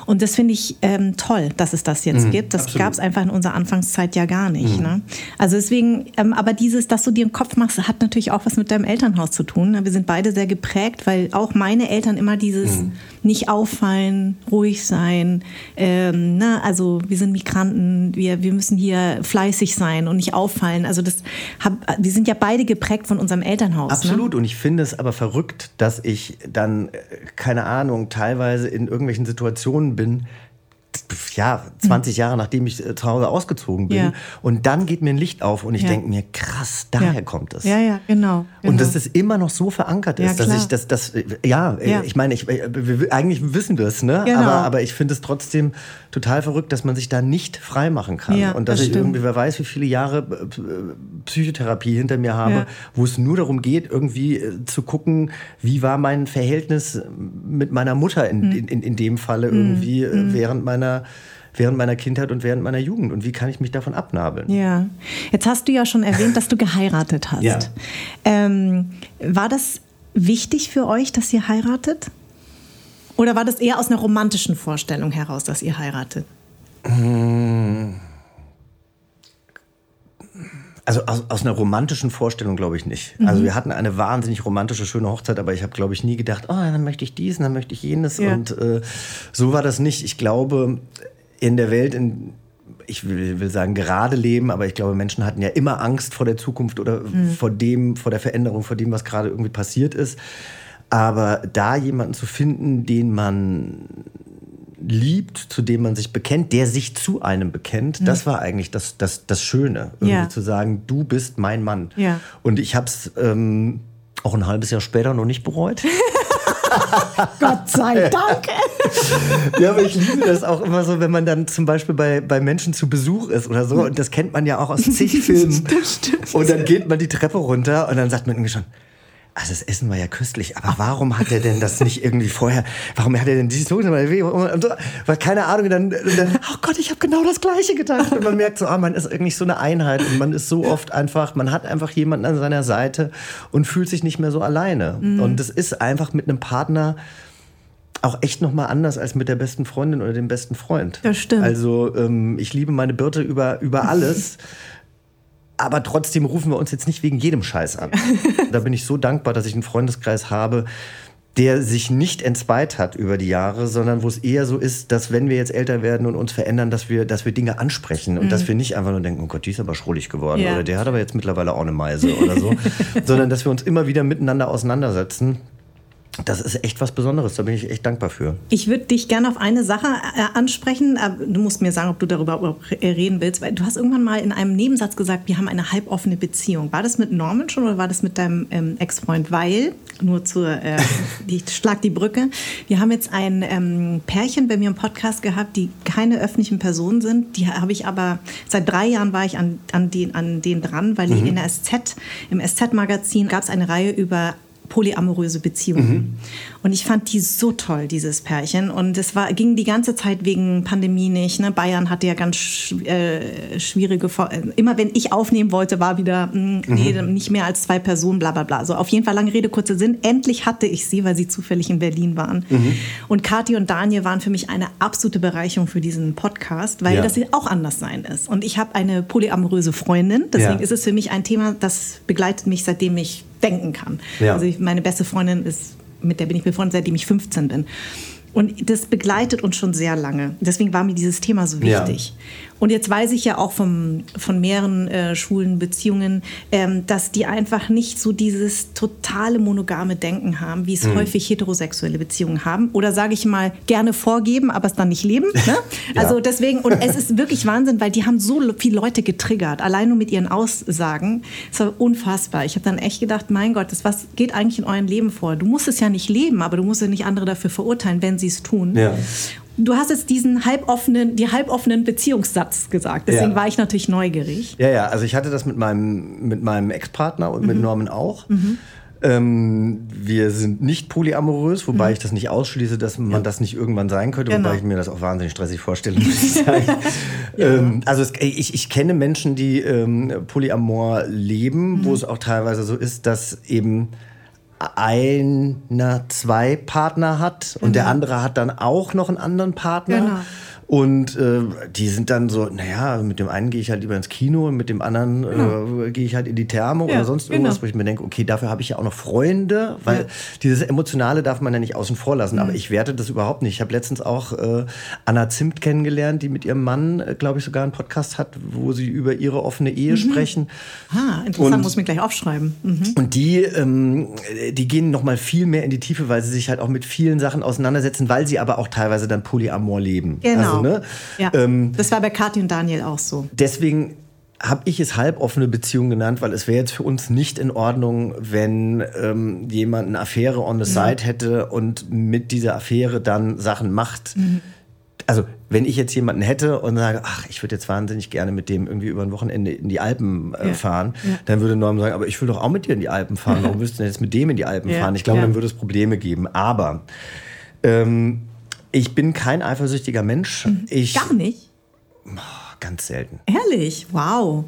Und das finde ich ähm, toll, dass es das jetzt mhm. gibt. Das gab es einfach in unserer Anfangszeit ja gar nicht. Mhm. Ne? Also deswegen, ähm, aber dieses, dass du dir einen Kopf machst, hat natürlich auch was mit deinem Elternhaus zu tun. Wir sind beide sehr geprägt, weil auch meine Eltern immer dieses mhm. nicht auffallen, ruhig sein. Ähm, na, also wir sind Migranten, wir, wir müssen hier fleißig sein und nicht auffallen. Also das, hab, die sind ja beide geprägt von unserem Elternhaus. Ne? Absolut. Ne? Und ich finde es aber verrückt, dass ich dann, äh, keine Ahnung, teilweise in irgendwelchen Situationen bin, ja, 20 Jahre nachdem ich äh, zu Hause ausgezogen bin. Ja. Und dann geht mir ein Licht auf und ich ja. denke mir, krass, daher ja. kommt es. Ja, ja, genau, genau. Und dass es immer noch so verankert ist, dass ich das, das, ja, ich meine, ich, äh, wir, eigentlich wissen wir es, ne? Genau. Aber, aber ich finde es trotzdem total verrückt, dass man sich da nicht frei machen kann. Und dass das ich stimmt. irgendwie, wer weiß, wie viele Jahre äh, Psychotherapie hinter mir habe, wo es nur darum geht, irgendwie äh, zu gucken, wie war mein Verhältnis mit meiner Mutter in, mhm. in, in dem Falle irgendwie mhm. während meiner während meiner Kindheit und während meiner Jugend und wie kann ich mich davon abnabeln? Ja, jetzt hast du ja schon erwähnt, dass du geheiratet hast. Ja. Ähm, war das wichtig für euch, dass ihr heiratet? Oder war das eher aus einer romantischen Vorstellung heraus, dass ihr heiratet? Also aus, aus einer romantischen Vorstellung glaube ich nicht. Mhm. Also wir hatten eine wahnsinnig romantische, schöne Hochzeit, aber ich habe, glaube ich, nie gedacht, oh, dann möchte ich dies, dann möchte ich jenes. Ja. Und äh, so war das nicht. Ich glaube, in der Welt, in ich will, will, sagen, gerade leben, aber ich glaube, Menschen hatten ja immer Angst vor der Zukunft oder mhm. vor dem, vor der Veränderung, vor dem, was gerade irgendwie passiert ist. Aber da jemanden zu finden, den man liebt, zu dem man sich bekennt, der sich zu einem bekennt, mhm. das war eigentlich das, das, das Schöne. Irgendwie ja. zu sagen, du bist mein Mann. Ja. Und ich habe es ähm, auch ein halbes Jahr später noch nicht bereut. Gott sei Dank. ja, aber ich liebe das auch immer so, wenn man dann zum Beispiel bei, bei Menschen zu Besuch ist oder so. Und das kennt man ja auch aus zig Filmen. Das stimmt. Und dann geht man die Treppe runter und dann sagt man irgendwie schon, also das Essen war ja köstlich, aber warum hat er denn das nicht irgendwie vorher, warum hat er denn dieses weil keine Ahnung, dann, dann oh Gott, ich habe genau das Gleiche gedacht und man merkt so, ah, man ist irgendwie so eine Einheit und man ist so oft einfach, man hat einfach jemanden an seiner Seite und fühlt sich nicht mehr so alleine mhm. und das ist einfach mit einem Partner auch echt noch mal anders als mit der besten Freundin oder dem besten Freund. Das stimmt. Also ähm, ich liebe meine Birte über, über alles. Aber trotzdem rufen wir uns jetzt nicht wegen jedem Scheiß an. da bin ich so dankbar, dass ich einen Freundeskreis habe, der sich nicht entzweit hat über die Jahre, sondern wo es eher so ist, dass wenn wir jetzt älter werden und uns verändern, dass wir, dass wir Dinge ansprechen und mhm. dass wir nicht einfach nur denken, oh Gott, die ist aber schrullig geworden ja. oder der hat aber jetzt mittlerweile auch eine Meise oder so, sondern dass wir uns immer wieder miteinander auseinandersetzen das ist echt was Besonderes, da bin ich echt dankbar für. Ich würde dich gerne auf eine Sache äh, ansprechen. Du musst mir sagen, ob du darüber reden willst. Weil du hast irgendwann mal in einem Nebensatz gesagt, wir haben eine halboffene Beziehung. War das mit Norman schon oder war das mit deinem ähm, Ex-Freund? Weil, nur zur, äh, ich schlag die Brücke, wir haben jetzt ein ähm, Pärchen bei mir im Podcast gehabt, die keine öffentlichen Personen sind. Die habe ich aber, seit drei Jahren war ich an, an, den, an denen dran, weil mhm. in der SZ, im SZ-Magazin gab es eine Reihe über polyamoröse Beziehungen. Mhm. Und ich fand die so toll, dieses Pärchen. Und es war, ging die ganze Zeit wegen Pandemie nicht. Ne? Bayern hatte ja ganz sch äh, schwierige, äh, immer wenn ich aufnehmen wollte, war wieder, mh, hm, nee, mhm. nicht mehr als zwei Personen, bla bla bla. So, auf jeden Fall lange Rede, kurzer Sinn. Endlich hatte ich sie, weil sie zufällig in Berlin waren. Mhm. Und Kathi und Daniel waren für mich eine absolute Bereicherung für diesen Podcast, weil ja. das auch anders sein ist. Und ich habe eine polyamoröse Freundin, deswegen ja. ist es für mich ein Thema, das begleitet mich, seitdem ich denken kann. Ja. Also meine beste Freundin ist, mit der bin ich befreundet, seitdem ich 15 bin. Und das begleitet uns schon sehr lange. Deswegen war mir dieses Thema so wichtig. Ja. Und jetzt weiß ich ja auch vom, von mehreren äh, schwulen Beziehungen, ähm, dass die einfach nicht so dieses totale monogame Denken haben, wie es mhm. häufig heterosexuelle Beziehungen haben. Oder sage ich mal, gerne vorgeben, aber es dann nicht leben. Ne? ja. Also deswegen, und es ist wirklich Wahnsinn, weil die haben so viele Leute getriggert, allein nur mit ihren Aussagen. Es war unfassbar. Ich habe dann echt gedacht, mein Gott, das, was geht eigentlich in eurem Leben vor? Du musst es ja nicht leben, aber du musst ja nicht andere dafür verurteilen, wenn sie es tun. Ja. Du hast jetzt diesen halboffenen, die halboffenen Beziehungssatz gesagt. Deswegen ja. war ich natürlich neugierig. Ja, ja, also ich hatte das mit meinem, mit meinem Ex-Partner und mhm. mit Norman auch. Mhm. Ähm, wir sind nicht polyamorös, wobei mhm. ich das nicht ausschließe, dass man ja. das nicht irgendwann sein könnte, genau. wobei ich mir das auch wahnsinnig stressig vorstelle, muss ich sagen. ja. ähm, also es, ich, ich kenne Menschen, die ähm, Polyamor leben, wo mhm. es auch teilweise so ist, dass eben einer zwei Partner hat und mhm. der andere hat dann auch noch einen anderen Partner. Genau. Und äh, die sind dann so, naja, mit dem einen gehe ich halt lieber ins Kino und mit dem anderen genau. äh, gehe ich halt in die Therme ja, oder sonst irgendwas, genau. wo ich mir denke, okay, dafür habe ich ja auch noch Freunde, weil ja. dieses Emotionale darf man ja nicht außen vor lassen. Mhm. Aber ich werte das überhaupt nicht. Ich habe letztens auch äh, Anna Zimt kennengelernt, die mit ihrem Mann, äh, glaube ich, sogar einen Podcast hat, wo sie über ihre offene Ehe mhm. sprechen. Ah, interessant, und, muss mir gleich aufschreiben. Mhm. Und die, ähm, die gehen noch mal viel mehr in die Tiefe, weil sie sich halt auch mit vielen Sachen auseinandersetzen, weil sie aber auch teilweise dann Polyamor leben. Genau. Also, Ne? Ja, ähm, das war bei Kathi und Daniel auch so. Deswegen habe ich es halboffene Beziehung genannt, weil es wäre jetzt für uns nicht in Ordnung, wenn ähm, jemand eine Affäre on the mhm. side hätte und mit dieser Affäre dann Sachen macht. Mhm. Also wenn ich jetzt jemanden hätte und sage, ach, ich würde jetzt wahnsinnig gerne mit dem irgendwie über ein Wochenende in die Alpen äh, ja. fahren, ja. dann würde Norm sagen, aber ich will doch auch mit dir in die Alpen fahren. Warum willst du denn jetzt mit dem in die Alpen ja. fahren? Ich glaube, dann würde es Probleme geben. Aber ähm, ich bin kein eifersüchtiger Mensch. Mhm. Ich, Gar nicht? Oh, ganz selten. Ehrlich? Wow.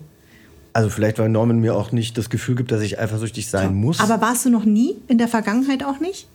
Also vielleicht, weil Norman mir auch nicht das Gefühl gibt, dass ich eifersüchtig sein muss. Aber warst du noch nie in der Vergangenheit auch nicht?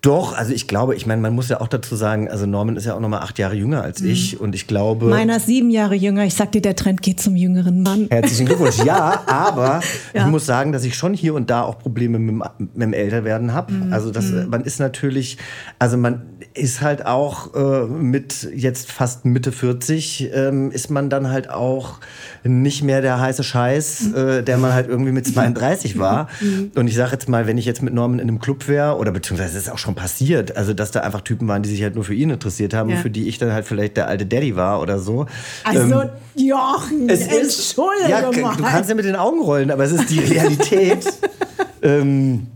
Doch, also ich glaube, ich meine, man muss ja auch dazu sagen, also Norman ist ja auch noch mal acht Jahre jünger als mhm. ich und ich glaube. Meiner ist sieben Jahre jünger. Ich sag dir, der Trend geht zum jüngeren Mann. Herzlichen Glückwunsch. Ja, aber ja. ich muss sagen, dass ich schon hier und da auch Probleme mit, mit dem Älterwerden habe. Mhm. Also das, mhm. man ist natürlich, also man ist halt auch äh, mit jetzt fast Mitte 40 ähm, ist man dann halt auch nicht mehr der heiße Scheiß, äh, der man halt irgendwie mit 32 war. Mhm. Und ich sage jetzt mal, wenn ich jetzt mit Norman in einem Club wäre oder beziehungsweise es ist auch schon passiert, also dass da einfach Typen waren, die sich halt nur für ihn interessiert haben ja. und für die ich dann halt vielleicht der alte Daddy war oder so. Also ähm, Jochen, es ist, ja, du kannst ja mit den Augen rollen, aber es ist die Realität. ähm,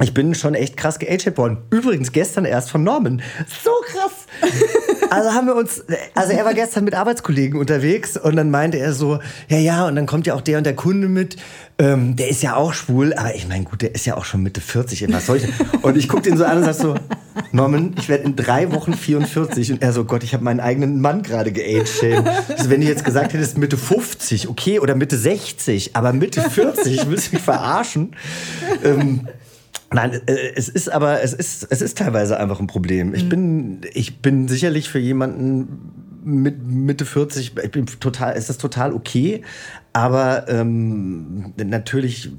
ich bin schon echt krass geaged worden. Übrigens gestern erst von Norman. So krass. Also haben wir uns, also er war gestern mit Arbeitskollegen unterwegs und dann meinte er so, ja, ja, und dann kommt ja auch der und der Kunde mit. Ähm, der ist ja auch schwul, aber ich meine, gut, der ist ja auch schon Mitte 40, was soll ich Und ich gucke den so an und sag so, Norman, ich werde in drei Wochen 44. Und er so, Gott, ich habe meinen eigenen Mann gerade geaged. Also wenn du jetzt gesagt hättest Mitte 50, okay, oder Mitte 60, aber Mitte 40, willst du mich verarschen? Ähm, Nein, äh, es ist aber, es ist, es ist teilweise einfach ein Problem. Ich mhm. bin, ich bin sicherlich für jemanden mit Mitte 40, ich bin total, ist das total okay, aber ähm, natürlich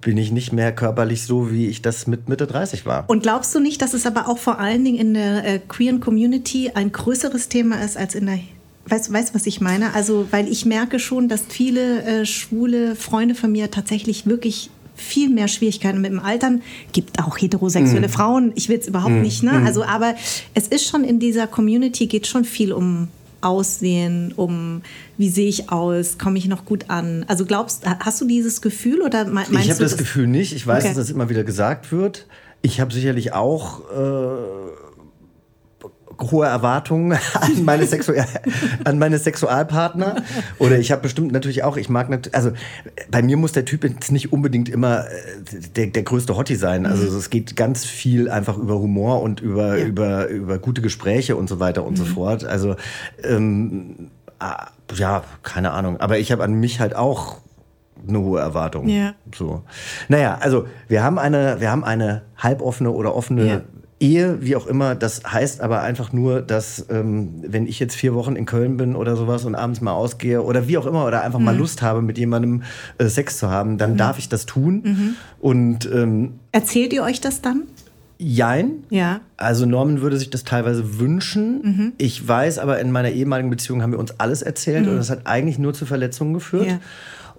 bin ich nicht mehr körperlich so, wie ich das mit Mitte 30 war. Und glaubst du nicht, dass es aber auch vor allen Dingen in der äh, queeren Community ein größeres Thema ist als in der Weißt du, was ich meine? Also, weil ich merke schon, dass viele äh, schwule Freunde von mir tatsächlich wirklich viel mehr Schwierigkeiten mit dem Altern. Gibt auch heterosexuelle mm. Frauen. Ich will es überhaupt mm. nicht. Ne? Mm. Also, aber es ist schon in dieser Community geht schon viel um Aussehen, um wie sehe ich aus, komme ich noch gut an. Also glaubst, hast du dieses Gefühl oder meinst ich habe das, das Gefühl nicht. Ich weiß, okay. dass das immer wieder gesagt wird. Ich habe sicherlich auch äh, hohe Erwartungen an meine, Sexu an meine Sexualpartner. Oder ich habe bestimmt natürlich auch, ich mag natürlich, also bei mir muss der Typ jetzt nicht unbedingt immer äh, der, der größte Hottie sein. Also mhm. es geht ganz viel einfach über Humor und über, ja. über, über gute Gespräche und so weiter und mhm. so fort. Also ähm, ah, ja, keine Ahnung. Aber ich habe an mich halt auch eine hohe Erwartung. Ja. So. Naja, also wir haben eine, wir haben eine halboffene oder offene ja. Ehe, wie auch immer, das heißt aber einfach nur, dass ähm, wenn ich jetzt vier Wochen in Köln bin oder sowas und abends mal ausgehe oder wie auch immer oder einfach mhm. mal Lust habe, mit jemandem äh, Sex zu haben, dann mhm. darf ich das tun. Mhm. Und ähm, erzählt ihr euch das dann? Jein. Ja. Also Norman würde sich das teilweise wünschen. Mhm. Ich weiß aber, in meiner ehemaligen Beziehung haben wir uns alles erzählt mhm. und das hat eigentlich nur zu Verletzungen geführt. Ja.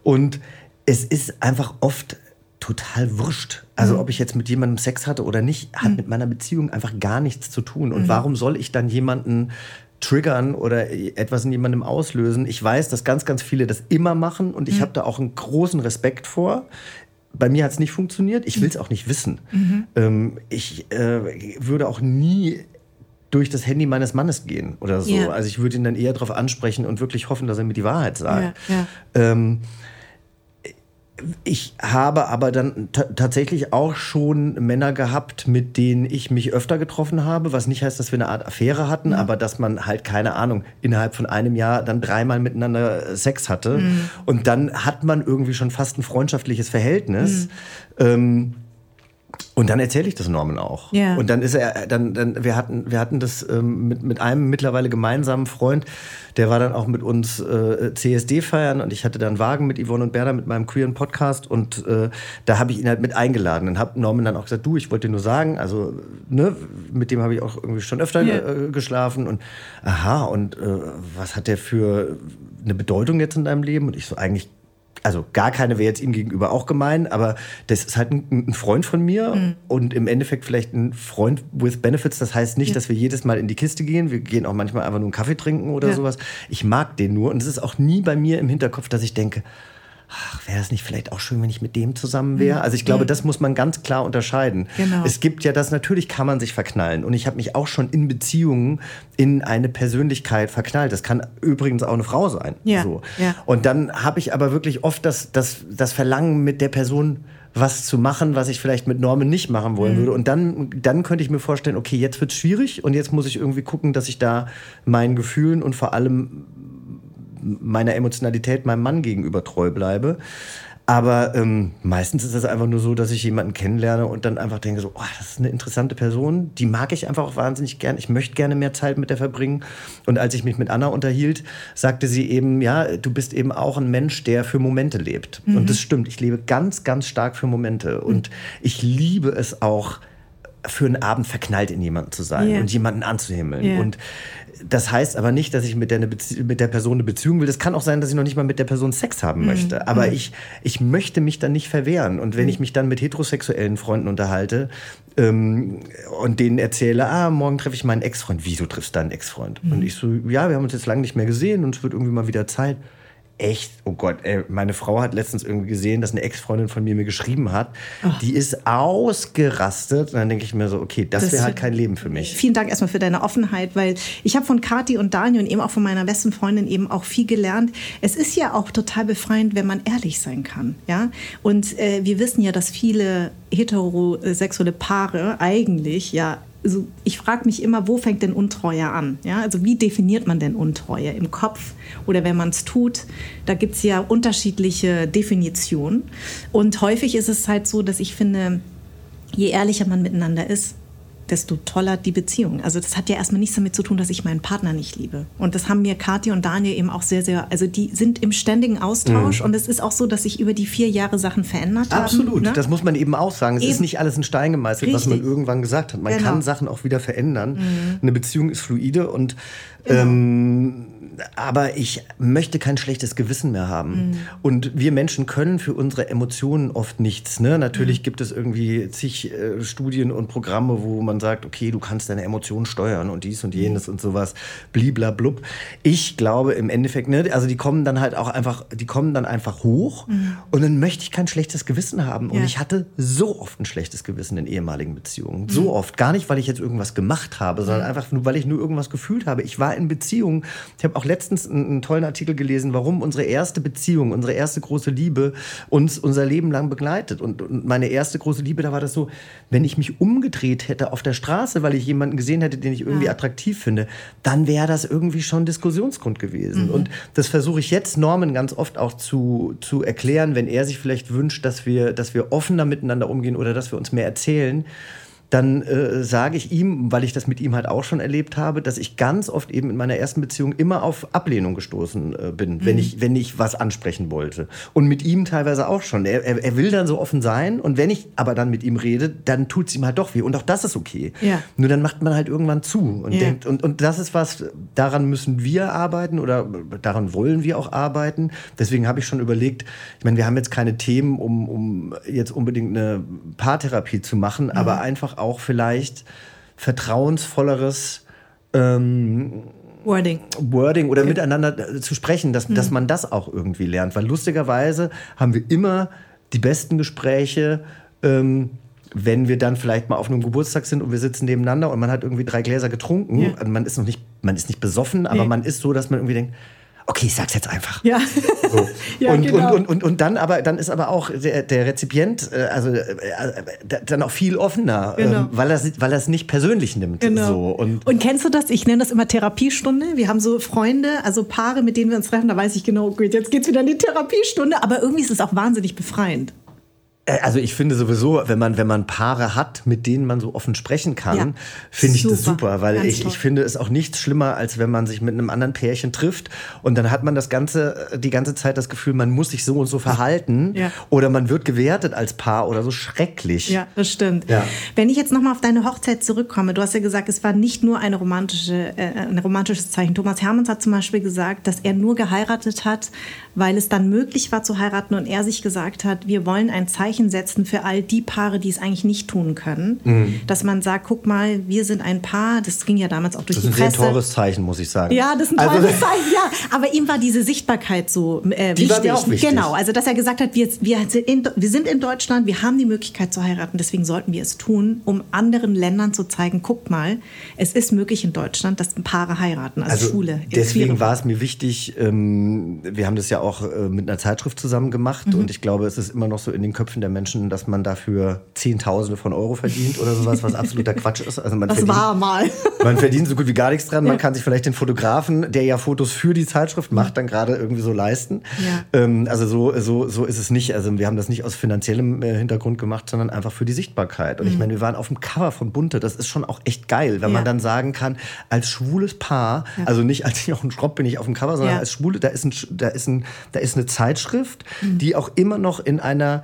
Und es ist einfach oft total wurscht. Also mhm. ob ich jetzt mit jemandem Sex hatte oder nicht, hat mhm. mit meiner Beziehung einfach gar nichts zu tun. Und mhm. warum soll ich dann jemanden triggern oder etwas in jemandem auslösen? Ich weiß, dass ganz, ganz viele das immer machen und ich mhm. habe da auch einen großen Respekt vor bei mir hat es nicht funktioniert. Ich will es auch nicht wissen. Mhm. Ähm, ich äh, würde auch nie durch das Handy meines Mannes gehen oder so. Ja. Also ich würde ihn dann eher darauf ansprechen und wirklich hoffen, dass er mir die Wahrheit sagt. Ja, ja. Ähm, ich habe aber dann tatsächlich auch schon Männer gehabt, mit denen ich mich öfter getroffen habe, was nicht heißt, dass wir eine Art Affäre hatten, mhm. aber dass man halt, keine Ahnung, innerhalb von einem Jahr dann dreimal miteinander Sex hatte. Mhm. Und dann hat man irgendwie schon fast ein freundschaftliches Verhältnis. Mhm. Ähm, und dann erzähle ich das Norman auch. Ja. Und dann ist er, dann, dann, wir hatten, wir hatten das ähm, mit, mit einem mittlerweile gemeinsamen Freund, der war dann auch mit uns äh, CSD feiern und ich hatte dann Wagen mit Yvonne und Berda mit meinem queeren Podcast und äh, da habe ich ihn halt mit eingeladen. Und habe Norman dann auch gesagt, du, ich wollte dir nur sagen, also ne, mit dem habe ich auch irgendwie schon öfter ja. äh, geschlafen und aha, und äh, was hat der für eine Bedeutung jetzt in deinem Leben? Und ich so, eigentlich also gar keine wäre jetzt ihm gegenüber auch gemein, aber das ist halt ein, ein Freund von mir mhm. und im Endeffekt vielleicht ein Freund with Benefits. Das heißt nicht, ja. dass wir jedes Mal in die Kiste gehen. Wir gehen auch manchmal einfach nur einen Kaffee trinken oder ja. sowas. Ich mag den nur und es ist auch nie bei mir im Hinterkopf, dass ich denke, ach, wäre es nicht vielleicht auch schön, wenn ich mit dem zusammen wäre? Also ich glaube, das muss man ganz klar unterscheiden. Genau. Es gibt ja das, natürlich kann man sich verknallen. Und ich habe mich auch schon in Beziehungen in eine Persönlichkeit verknallt. Das kann übrigens auch eine Frau sein. Ja. So. Ja. Und dann habe ich aber wirklich oft das, das, das Verlangen mit der Person was zu machen, was ich vielleicht mit Normen nicht machen wollen mhm. würde. Und dann, dann könnte ich mir vorstellen, okay, jetzt wird es schwierig und jetzt muss ich irgendwie gucken, dass ich da meinen Gefühlen und vor allem meiner Emotionalität meinem Mann gegenüber treu bleibe. Aber ähm, meistens ist es einfach nur so, dass ich jemanden kennenlerne und dann einfach denke so, oh, das ist eine interessante Person, die mag ich einfach auch wahnsinnig gern. Ich möchte gerne mehr Zeit mit der verbringen. Und als ich mich mit Anna unterhielt, sagte sie eben, ja, du bist eben auch ein Mensch, der für Momente lebt. Mhm. Und das stimmt. Ich lebe ganz, ganz stark für Momente. Und ich liebe es auch, für einen Abend verknallt in jemanden zu sein yeah. und jemanden anzuhimmeln. Yeah. Und das heißt aber nicht, dass ich mit der, mit der Person eine Beziehung will. Das kann auch sein, dass ich noch nicht mal mit der Person Sex haben mhm. möchte. Aber mhm. ich, ich möchte mich dann nicht verwehren. Und wenn mhm. ich mich dann mit heterosexuellen Freunden unterhalte ähm, und denen erzähle, ah, morgen treffe ich meinen Ex-Freund. Wieso triffst du deinen Ex-Freund? Mhm. Und ich so, ja, wir haben uns jetzt lange nicht mehr gesehen und es wird irgendwie mal wieder Zeit echt, oh Gott, ey, meine Frau hat letztens irgendwie gesehen, dass eine Ex-Freundin von mir mir geschrieben hat, oh. die ist ausgerastet. Und dann denke ich mir so, okay, das, das wäre halt kein Leben für mich. Vielen Dank erstmal für deine Offenheit, weil ich habe von Kathi und Daniel und eben auch von meiner besten Freundin eben auch viel gelernt. Es ist ja auch total befreiend, wenn man ehrlich sein kann, ja. Und äh, wir wissen ja, dass viele heterosexuelle Paare eigentlich ja also ich frage mich immer, wo fängt denn Untreue an? Ja, also wie definiert man denn Untreue im Kopf oder wenn man es tut? Da gibt es ja unterschiedliche Definitionen. Und häufig ist es halt so, dass ich finde, je ehrlicher man miteinander ist, desto toller die Beziehung. Also das hat ja erstmal nichts damit zu tun, dass ich meinen Partner nicht liebe. Und das haben mir Kathi und Daniel eben auch sehr, sehr, also die sind im ständigen Austausch mhm. und es ist auch so, dass sich über die vier Jahre Sachen verändert haben. Absolut, ne? das muss man eben auch sagen. Es eben. ist nicht alles in Stein gemeißelt, Richtig. was man irgendwann gesagt hat. Man genau. kann Sachen auch wieder verändern. Mhm. Eine Beziehung ist fluide und genau. ähm, aber ich möchte kein schlechtes Gewissen mehr haben. Mhm. Und wir Menschen können für unsere Emotionen oft nichts. Ne? Natürlich mhm. gibt es irgendwie zig äh, Studien und Programme, wo man sagt, okay, du kannst deine Emotionen steuern und dies und jenes mhm. und sowas, bliblablub. Ich glaube im Endeffekt, ne, also die kommen dann halt auch einfach, die kommen dann einfach hoch mhm. und dann möchte ich kein schlechtes Gewissen haben. Ja. Und ich hatte so oft ein schlechtes Gewissen in ehemaligen Beziehungen. So mhm. oft. Gar nicht, weil ich jetzt irgendwas gemacht habe, sondern mhm. einfach nur, weil ich nur irgendwas gefühlt habe. Ich war in Beziehungen. Ich habe auch letztens einen, einen, tollen Artikel gelesen, warum unsere erste Beziehung, unsere erste große Liebe uns unser Leben lang begleitet. Und, und meine erste große Liebe, da war das so, wenn ich mich umgedreht hätte auf der Straße, weil ich jemanden gesehen hätte, den ich irgendwie ja. attraktiv finde, dann wäre das irgendwie schon Diskussionsgrund gewesen. Mhm. Und das versuche ich jetzt Norman ganz oft auch zu, zu erklären, wenn er sich vielleicht wünscht, dass wir, dass wir offener miteinander umgehen oder dass wir uns mehr erzählen dann äh, sage ich ihm, weil ich das mit ihm halt auch schon erlebt habe, dass ich ganz oft eben in meiner ersten Beziehung immer auf Ablehnung gestoßen äh, bin, mhm. wenn, ich, wenn ich was ansprechen wollte. Und mit ihm teilweise auch schon. Er, er, er, will dann so offen sein und wenn ich aber dann mit ihm rede, dann tut es ihm halt doch weh. Und auch das ist okay. Ja. Nur dann macht man halt irgendwann zu und ja. denkt, und, und das ist was, daran müssen wir arbeiten oder daran wollen wir auch arbeiten. Deswegen habe ich schon überlegt, ich meine, wir haben jetzt keine Themen, um, um jetzt unbedingt eine Paartherapie zu machen, mhm. aber einfach auch vielleicht vertrauensvolleres ähm, Wording. Wording oder okay. miteinander zu sprechen, dass, mhm. dass man das auch irgendwie lernt. Weil lustigerweise haben wir immer die besten Gespräche, ähm, wenn wir dann vielleicht mal auf einem Geburtstag sind und wir sitzen nebeneinander und man hat irgendwie drei Gläser getrunken. Ja. Man ist noch nicht, man ist nicht besoffen, aber nee. man ist so, dass man irgendwie denkt, okay, ich sag's jetzt einfach. Ja. So. ja und, genau. und, und, und, und dann aber dann ist aber auch der, der Rezipient äh, also äh, äh dann auch viel offener, genau. ähm, weil er weil er es nicht persönlich nimmt. Genau. So. Und, und kennst du das? Ich nenne das immer Therapiestunde. Wir haben so Freunde, also Paare, mit denen wir uns treffen. Da weiß ich genau, gut, jetzt geht's wieder in die Therapiestunde. Aber irgendwie ist es auch wahnsinnig befreiend. Äh, also ich finde sowieso, wenn man, wenn man Paare hat, mit denen man so offen sprechen kann, ja, finde ich das super, weil ich, ich finde es auch nichts schlimmer, als wenn man sich mit einem anderen Pärchen trifft und dann hat man das ganze, die ganze Zeit das Gefühl, man muss sich so und so verhalten ja. oder man wird gewertet als Paar oder so schrecklich. Ja, das stimmt. Ja. Wenn ich jetzt nochmal auf deine Hochzeit zurückkomme, du hast ja gesagt, es war nicht nur eine romantische, äh, ein romantisches Zeichen. Thomas Hermanns hat zum Beispiel gesagt, dass er nur geheiratet hat, weil es dann möglich war zu heiraten und er sich gesagt hat, wir wollen ein Zeichen setzen für all die Paare, die es eigentlich nicht tun können. Mhm. Dass man sagt, guck mal, wir sind ein Paar, das ging ja damals auch durch die Presse. Das ist ein teures Zeichen, muss ich sagen. Ja, das ist ein also teures also, Zeichen, ja. Aber ihm war diese Sichtbarkeit so äh, die wichtig. Auch wichtig. Genau, also dass er gesagt hat, wir, wir, sind in, wir sind in Deutschland, wir haben die Möglichkeit zu heiraten, deswegen sollten wir es tun, um anderen Ländern zu zeigen, guck mal, es ist möglich in Deutschland, dass Paare heiraten, also, also Schule. Deswegen war es mir wichtig, ähm, wir haben das ja auch äh, mit einer Zeitschrift zusammen gemacht mhm. und ich glaube, es ist immer noch so in den Köpfen der Menschen, dass man dafür Zehntausende von Euro verdient oder sowas, was absoluter Quatsch ist. Also man das verdient, war mal. man verdient so gut wie gar nichts dran. Ja. Man kann sich vielleicht den Fotografen, der ja Fotos für die Zeitschrift macht, dann gerade irgendwie so leisten. Ja. Ähm, also so, so, so ist es nicht. Also wir haben das nicht aus finanziellem äh, Hintergrund gemacht, sondern einfach für die Sichtbarkeit. Und mhm. ich meine, wir waren auf dem Cover von Bunte. Das ist schon auch echt geil, wenn ja. man dann sagen kann, als schwules Paar, also nicht als Jochen Schropp bin ich auf dem Cover, sondern als Schwule, da ist, ein, da ist, ein, da ist eine Zeitschrift, mhm. die auch immer noch in einer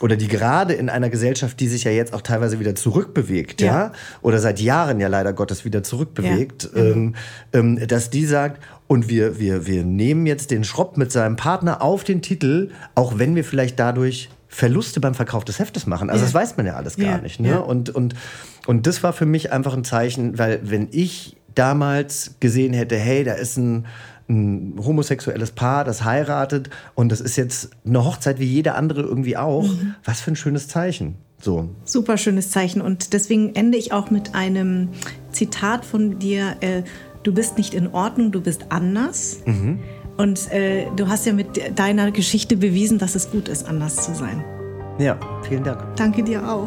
oder die gerade in einer Gesellschaft, die sich ja jetzt auch teilweise wieder zurückbewegt, ja, ja oder seit Jahren ja leider Gottes wieder zurückbewegt, ja. ähm, ähm, dass die sagt, und wir, wir, wir nehmen jetzt den Schropp mit seinem Partner auf den Titel, auch wenn wir vielleicht dadurch Verluste beim Verkauf des Heftes machen. Also ja. das weiß man ja alles gar nicht. Ne? Und, und, und das war für mich einfach ein Zeichen, weil wenn ich damals gesehen hätte, hey, da ist ein ein homosexuelles Paar, das heiratet und das ist jetzt eine Hochzeit wie jede andere irgendwie auch. Mhm. Was für ein schönes Zeichen. So. Super schönes Zeichen und deswegen ende ich auch mit einem Zitat von dir. Äh, du bist nicht in Ordnung, du bist anders. Mhm. Und äh, du hast ja mit deiner Geschichte bewiesen, dass es gut ist, anders zu sein. Ja, vielen Dank. Danke dir auch.